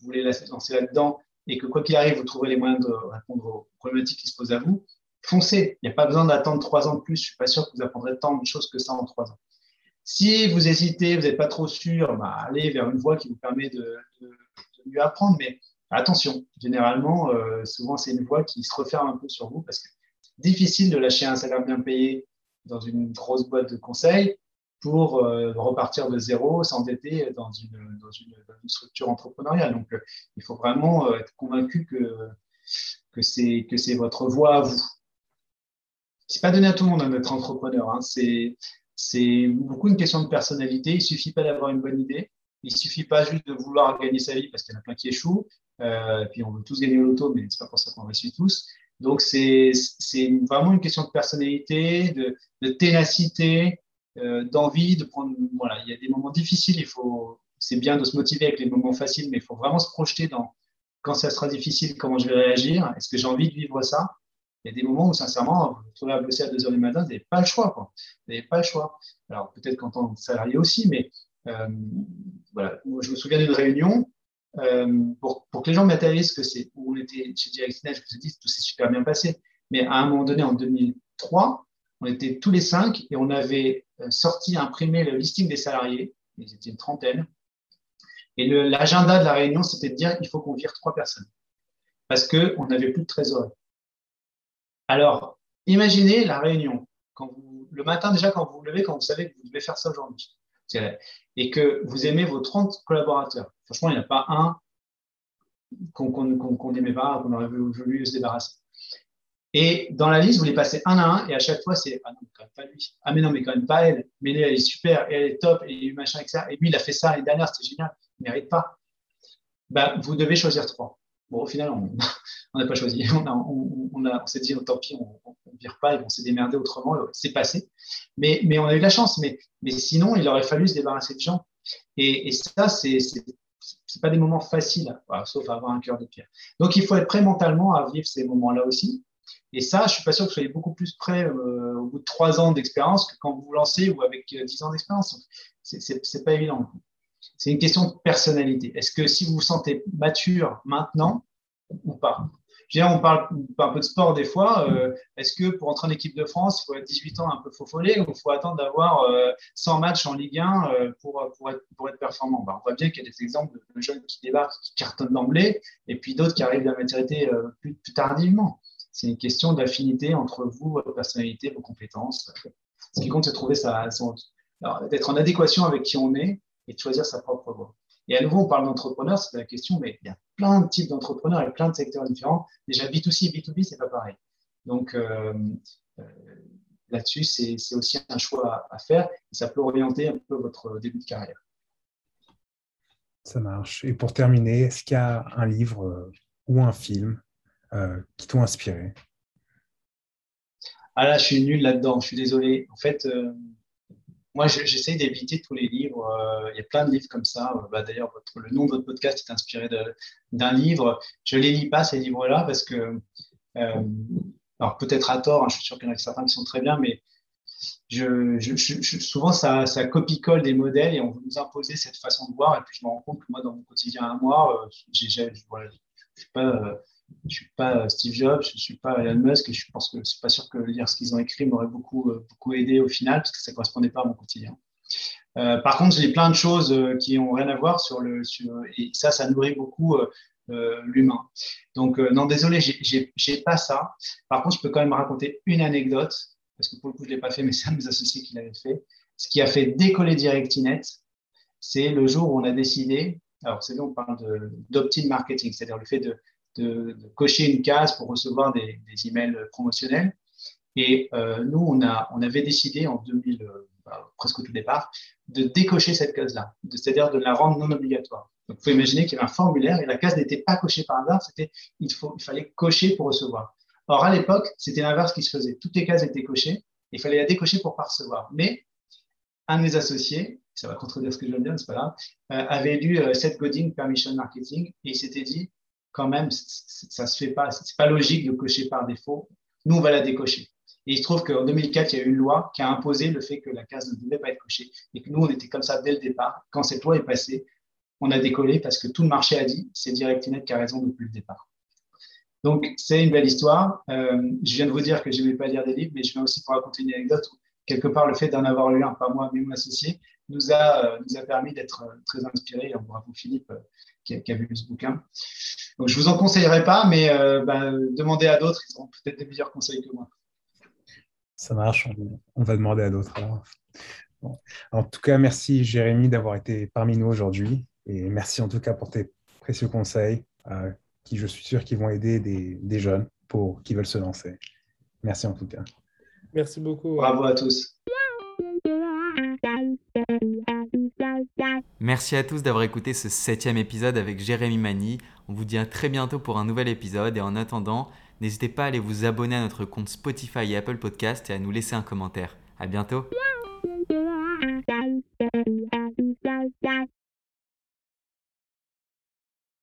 voulez lancer là-dedans et que quoi qu'il arrive, vous trouverez les moyens de répondre aux problématiques qui se posent à vous, foncez. Il n'y a pas besoin d'attendre trois ans de plus. Je ne suis pas sûr que vous apprendrez tant de choses que ça en trois ans. Si vous hésitez, vous n'êtes pas trop sûr, bah, allez vers une voie qui vous permet de mieux apprendre. Mais attention, généralement, euh, souvent, c'est une voie qui se referme un peu sur vous parce que difficile de lâcher un salaire bien payé dans une grosse boîte de conseil pour euh, repartir de zéro, s'endetter dans une, structure entrepreneuriale. Donc, euh, il faut vraiment être convaincu que, c'est votre voie à vous. C'est pas donné à tout le monde d'être entrepreneur. Hein. C'est beaucoup une question de personnalité. Il suffit pas d'avoir une bonne idée. Il ne suffit pas juste de vouloir gagner sa vie parce qu'il y en a plein qui échouent. Euh, puis on veut tous gagner au loto, mais ce n'est pas pour ça qu'on réussit tous. Donc c'est vraiment une question de personnalité, de, ténacité, euh, d'envie de prendre. Voilà, il y a des moments difficiles. Il faut, c'est bien de se motiver avec les moments faciles, mais il faut vraiment se projeter dans quand ça sera difficile, comment je vais réagir. Est-ce que j'ai envie de vivre ça? Il y a des moments où, sincèrement, vous trouvez à bosser à 2 h du matin, vous n'avez pas le choix. Quoi. Vous n'avez pas le choix. Alors peut-être qu'en tant que salarié aussi, mais euh, voilà. je me souviens d'une réunion euh, pour, que les gens matérialisent que c'est où on était chez DirectNet, je vous ai dit tout s'est super bien passé. Mais à un moment donné, en 2003, on était tous les cinq et on avait euh, sorti, imprimé le listing des salariés. Ils étaient une trentaine. Et l'agenda de la réunion, c'était de dire il faut qu'on vire trois personnes parce qu'on n'avait plus de trésorerie. Alors, imaginez la réunion. Quand le matin, déjà, quand vous vous levez, quand vous savez que vous devez faire ça aujourd'hui et que vous aimez vos 30 collaborateurs. Franchement, il n'y a pas un qu'on n'aimait pas, qu'on aurait voulu se débarrasser. Et dans la liste, vous les passez un à un, et à chaque fois, c'est Ah non, quand même pas lui. Ah, mais non, mais quand même pas elle. Mais elle, elle est super, elle est top, et machin, etc. Et lui, il a fait ça l'année dernière, c'était génial. Il ne mérite pas. Ben, vous devez choisir trois. Bon, au final, on n'a pas choisi. On, on, s'est dit, tant pis, on ne vire pas, ils vont se démerder autrement. C'est passé. Mais, mais on a eu la chance. Mais, mais sinon, il aurait fallu se débarrasser de gens. Et, et ça, c'est c'est pas des moments faciles, sauf avoir un cœur de pierre. Donc, il faut être prêt mentalement à vivre ces moments-là aussi. Et ça, je suis pas sûr que vous soyez beaucoup plus prêt euh, au bout de trois ans d'expérience que quand vous vous lancez ou avec euh, dix ans d'expérience. C'est pas évident. C'est une question de personnalité. Est-ce que si vous vous sentez mature maintenant ou pas? On parle un peu de sport des fois. Euh, est-ce que pour entrer en équipe de France, il faut être 18 ans un peu faux follet ou il faut attendre d'avoir 100 euh, matchs en Ligue 1 euh, pour, être, performant? Bah, On voit bien qu'il y a des exemples de jeunes qui débarquent, qui cartonnent d'emblée, et puis d'autres qui arrivent à la maturité plus, plus tardivement. C'est une question d'affinité entre vous, votre personnalité, vos compétences. Ce qui compte, c'est trouver sa, d'être en adéquation avec qui on est et de choisir sa propre voie. Et à nouveau, on parle d'entrepreneurs, c'est la question, mais il y a plein de types d'entrepreneurs et plein de secteurs différents. Déjà, B2C et B2B, c'est pas pareil. Donc, euh, euh, là-dessus, c'est aussi un choix à, faire et ça peut orienter un peu votre début de carrière. Ça marche. Et pour terminer, est-ce qu'il y a un livre euh, ou un film qui t'ont inspiré? Ah là, je suis nul là-dedans, je suis désolé. En fait, moi, j'essaie d'éviter tous les livres. Euh, il y a plein de livres comme ça. Euh, bah, d'ailleurs, le nom de votre podcast est inspiré d'un livre. Je ne les lis pas, ces livres-là, parce que euh, Alors peut-être à tort, hein, je suis sûr qu'il y en a certains qui sont très bien, mais souvent ça, copie-colle des modèles et on veut nous imposer cette façon de voir. Et puis je me rends compte que moi, dans mon quotidien à moi, je ne suis pas, je suis pas Steve Jobs, je ne suis pas Elon Musk et je pense c'est pas sûr que lire ce qu'ils ont écrit m'aurait beaucoup, euh, beaucoup aidé au final parce que ça ne correspondait pas à mon quotidien. par contre, j'ai plein de choses qui n'ont rien à voir sur le. Et ça, ça nourrit beaucoup l'humain. Donc, non, désolé, j'ai pas ça. Par contre, je peux quand même raconter une anecdote parce que pour le coup, je ne l'ai pas fait, mais c'est un de mes associés qui l'avait fait. Ce qui a fait décoller DirectInet, c'est le jour où on a décidé, alors c'est là on parle d'opt-in marketing, c'est-à-dire le fait de, cocher une case pour recevoir des, emails promotionnels. Et euh, nous, on, a, on avait décidé en 2000, euh, bah, presque au tout départ, de décocher cette case-là, c'est-à-dire de la rendre non obligatoire. Donc, il faut imaginer qu'il y avait un formulaire et la case n'était pas cochée par hasard, c'était il, il fallait cocher pour recevoir. Or, à l'époque, c'était l'inverse qui se faisait. Toutes les cases étaient cochées. Il fallait la décocher pour pas recevoir. Mais un de mes associés, ça va contredire ce que je viens de dire, c'est pas grave, euh, avait lu Seth Godin, Permission Marketing, et il s'était dit, quand même, ça se fait pas, c'est pas logique de cocher par défaut. Nous, on va la décocher. Et il se trouve qu'en 2004, il y a eu une loi qui a imposé le fait que la case ne devait pas être cochée. Et que nous, on était comme ça dès le départ. Quand cette loi est passée, on a décollé parce que tout le marché a dit, c'est DirectNet qui a raison depuis le départ. Donc, c'est une belle histoire. Euh, je viens de vous dire que je n'aimais pas lire des livres, mais je viens aussi pour raconter une anecdote quelque part, le fait d'en avoir lu un, pas moi, mais mon associé, nous a, euh, nous a permis d'être euh, très inspirés. Bravo Philippe qui a, vu ce bouquin. Donc, je ne vous en conseillerais pas, mais ben, demandez à d'autres, ils auront peut-être des meilleurs conseils que moi. Ça marche, on, va demander à d'autres. En tout cas, merci Jérémy d'avoir été parmi nous aujourd'hui et merci en tout cas pour tes précieux conseils qui, je suis sûr, qui vont aider des, jeunes pour, qui veulent se lancer. Merci en tout cas. Merci beaucoup. Bravo à tous. Merci à tous d'avoir écouté ce septième épisode avec Jérémy Mani. On vous dit à très bientôt pour un nouvel épisode et en attendant, n'hésitez pas à aller vous abonner à notre compte Spotify et Apple Podcast et à nous laisser un commentaire. À bientôt.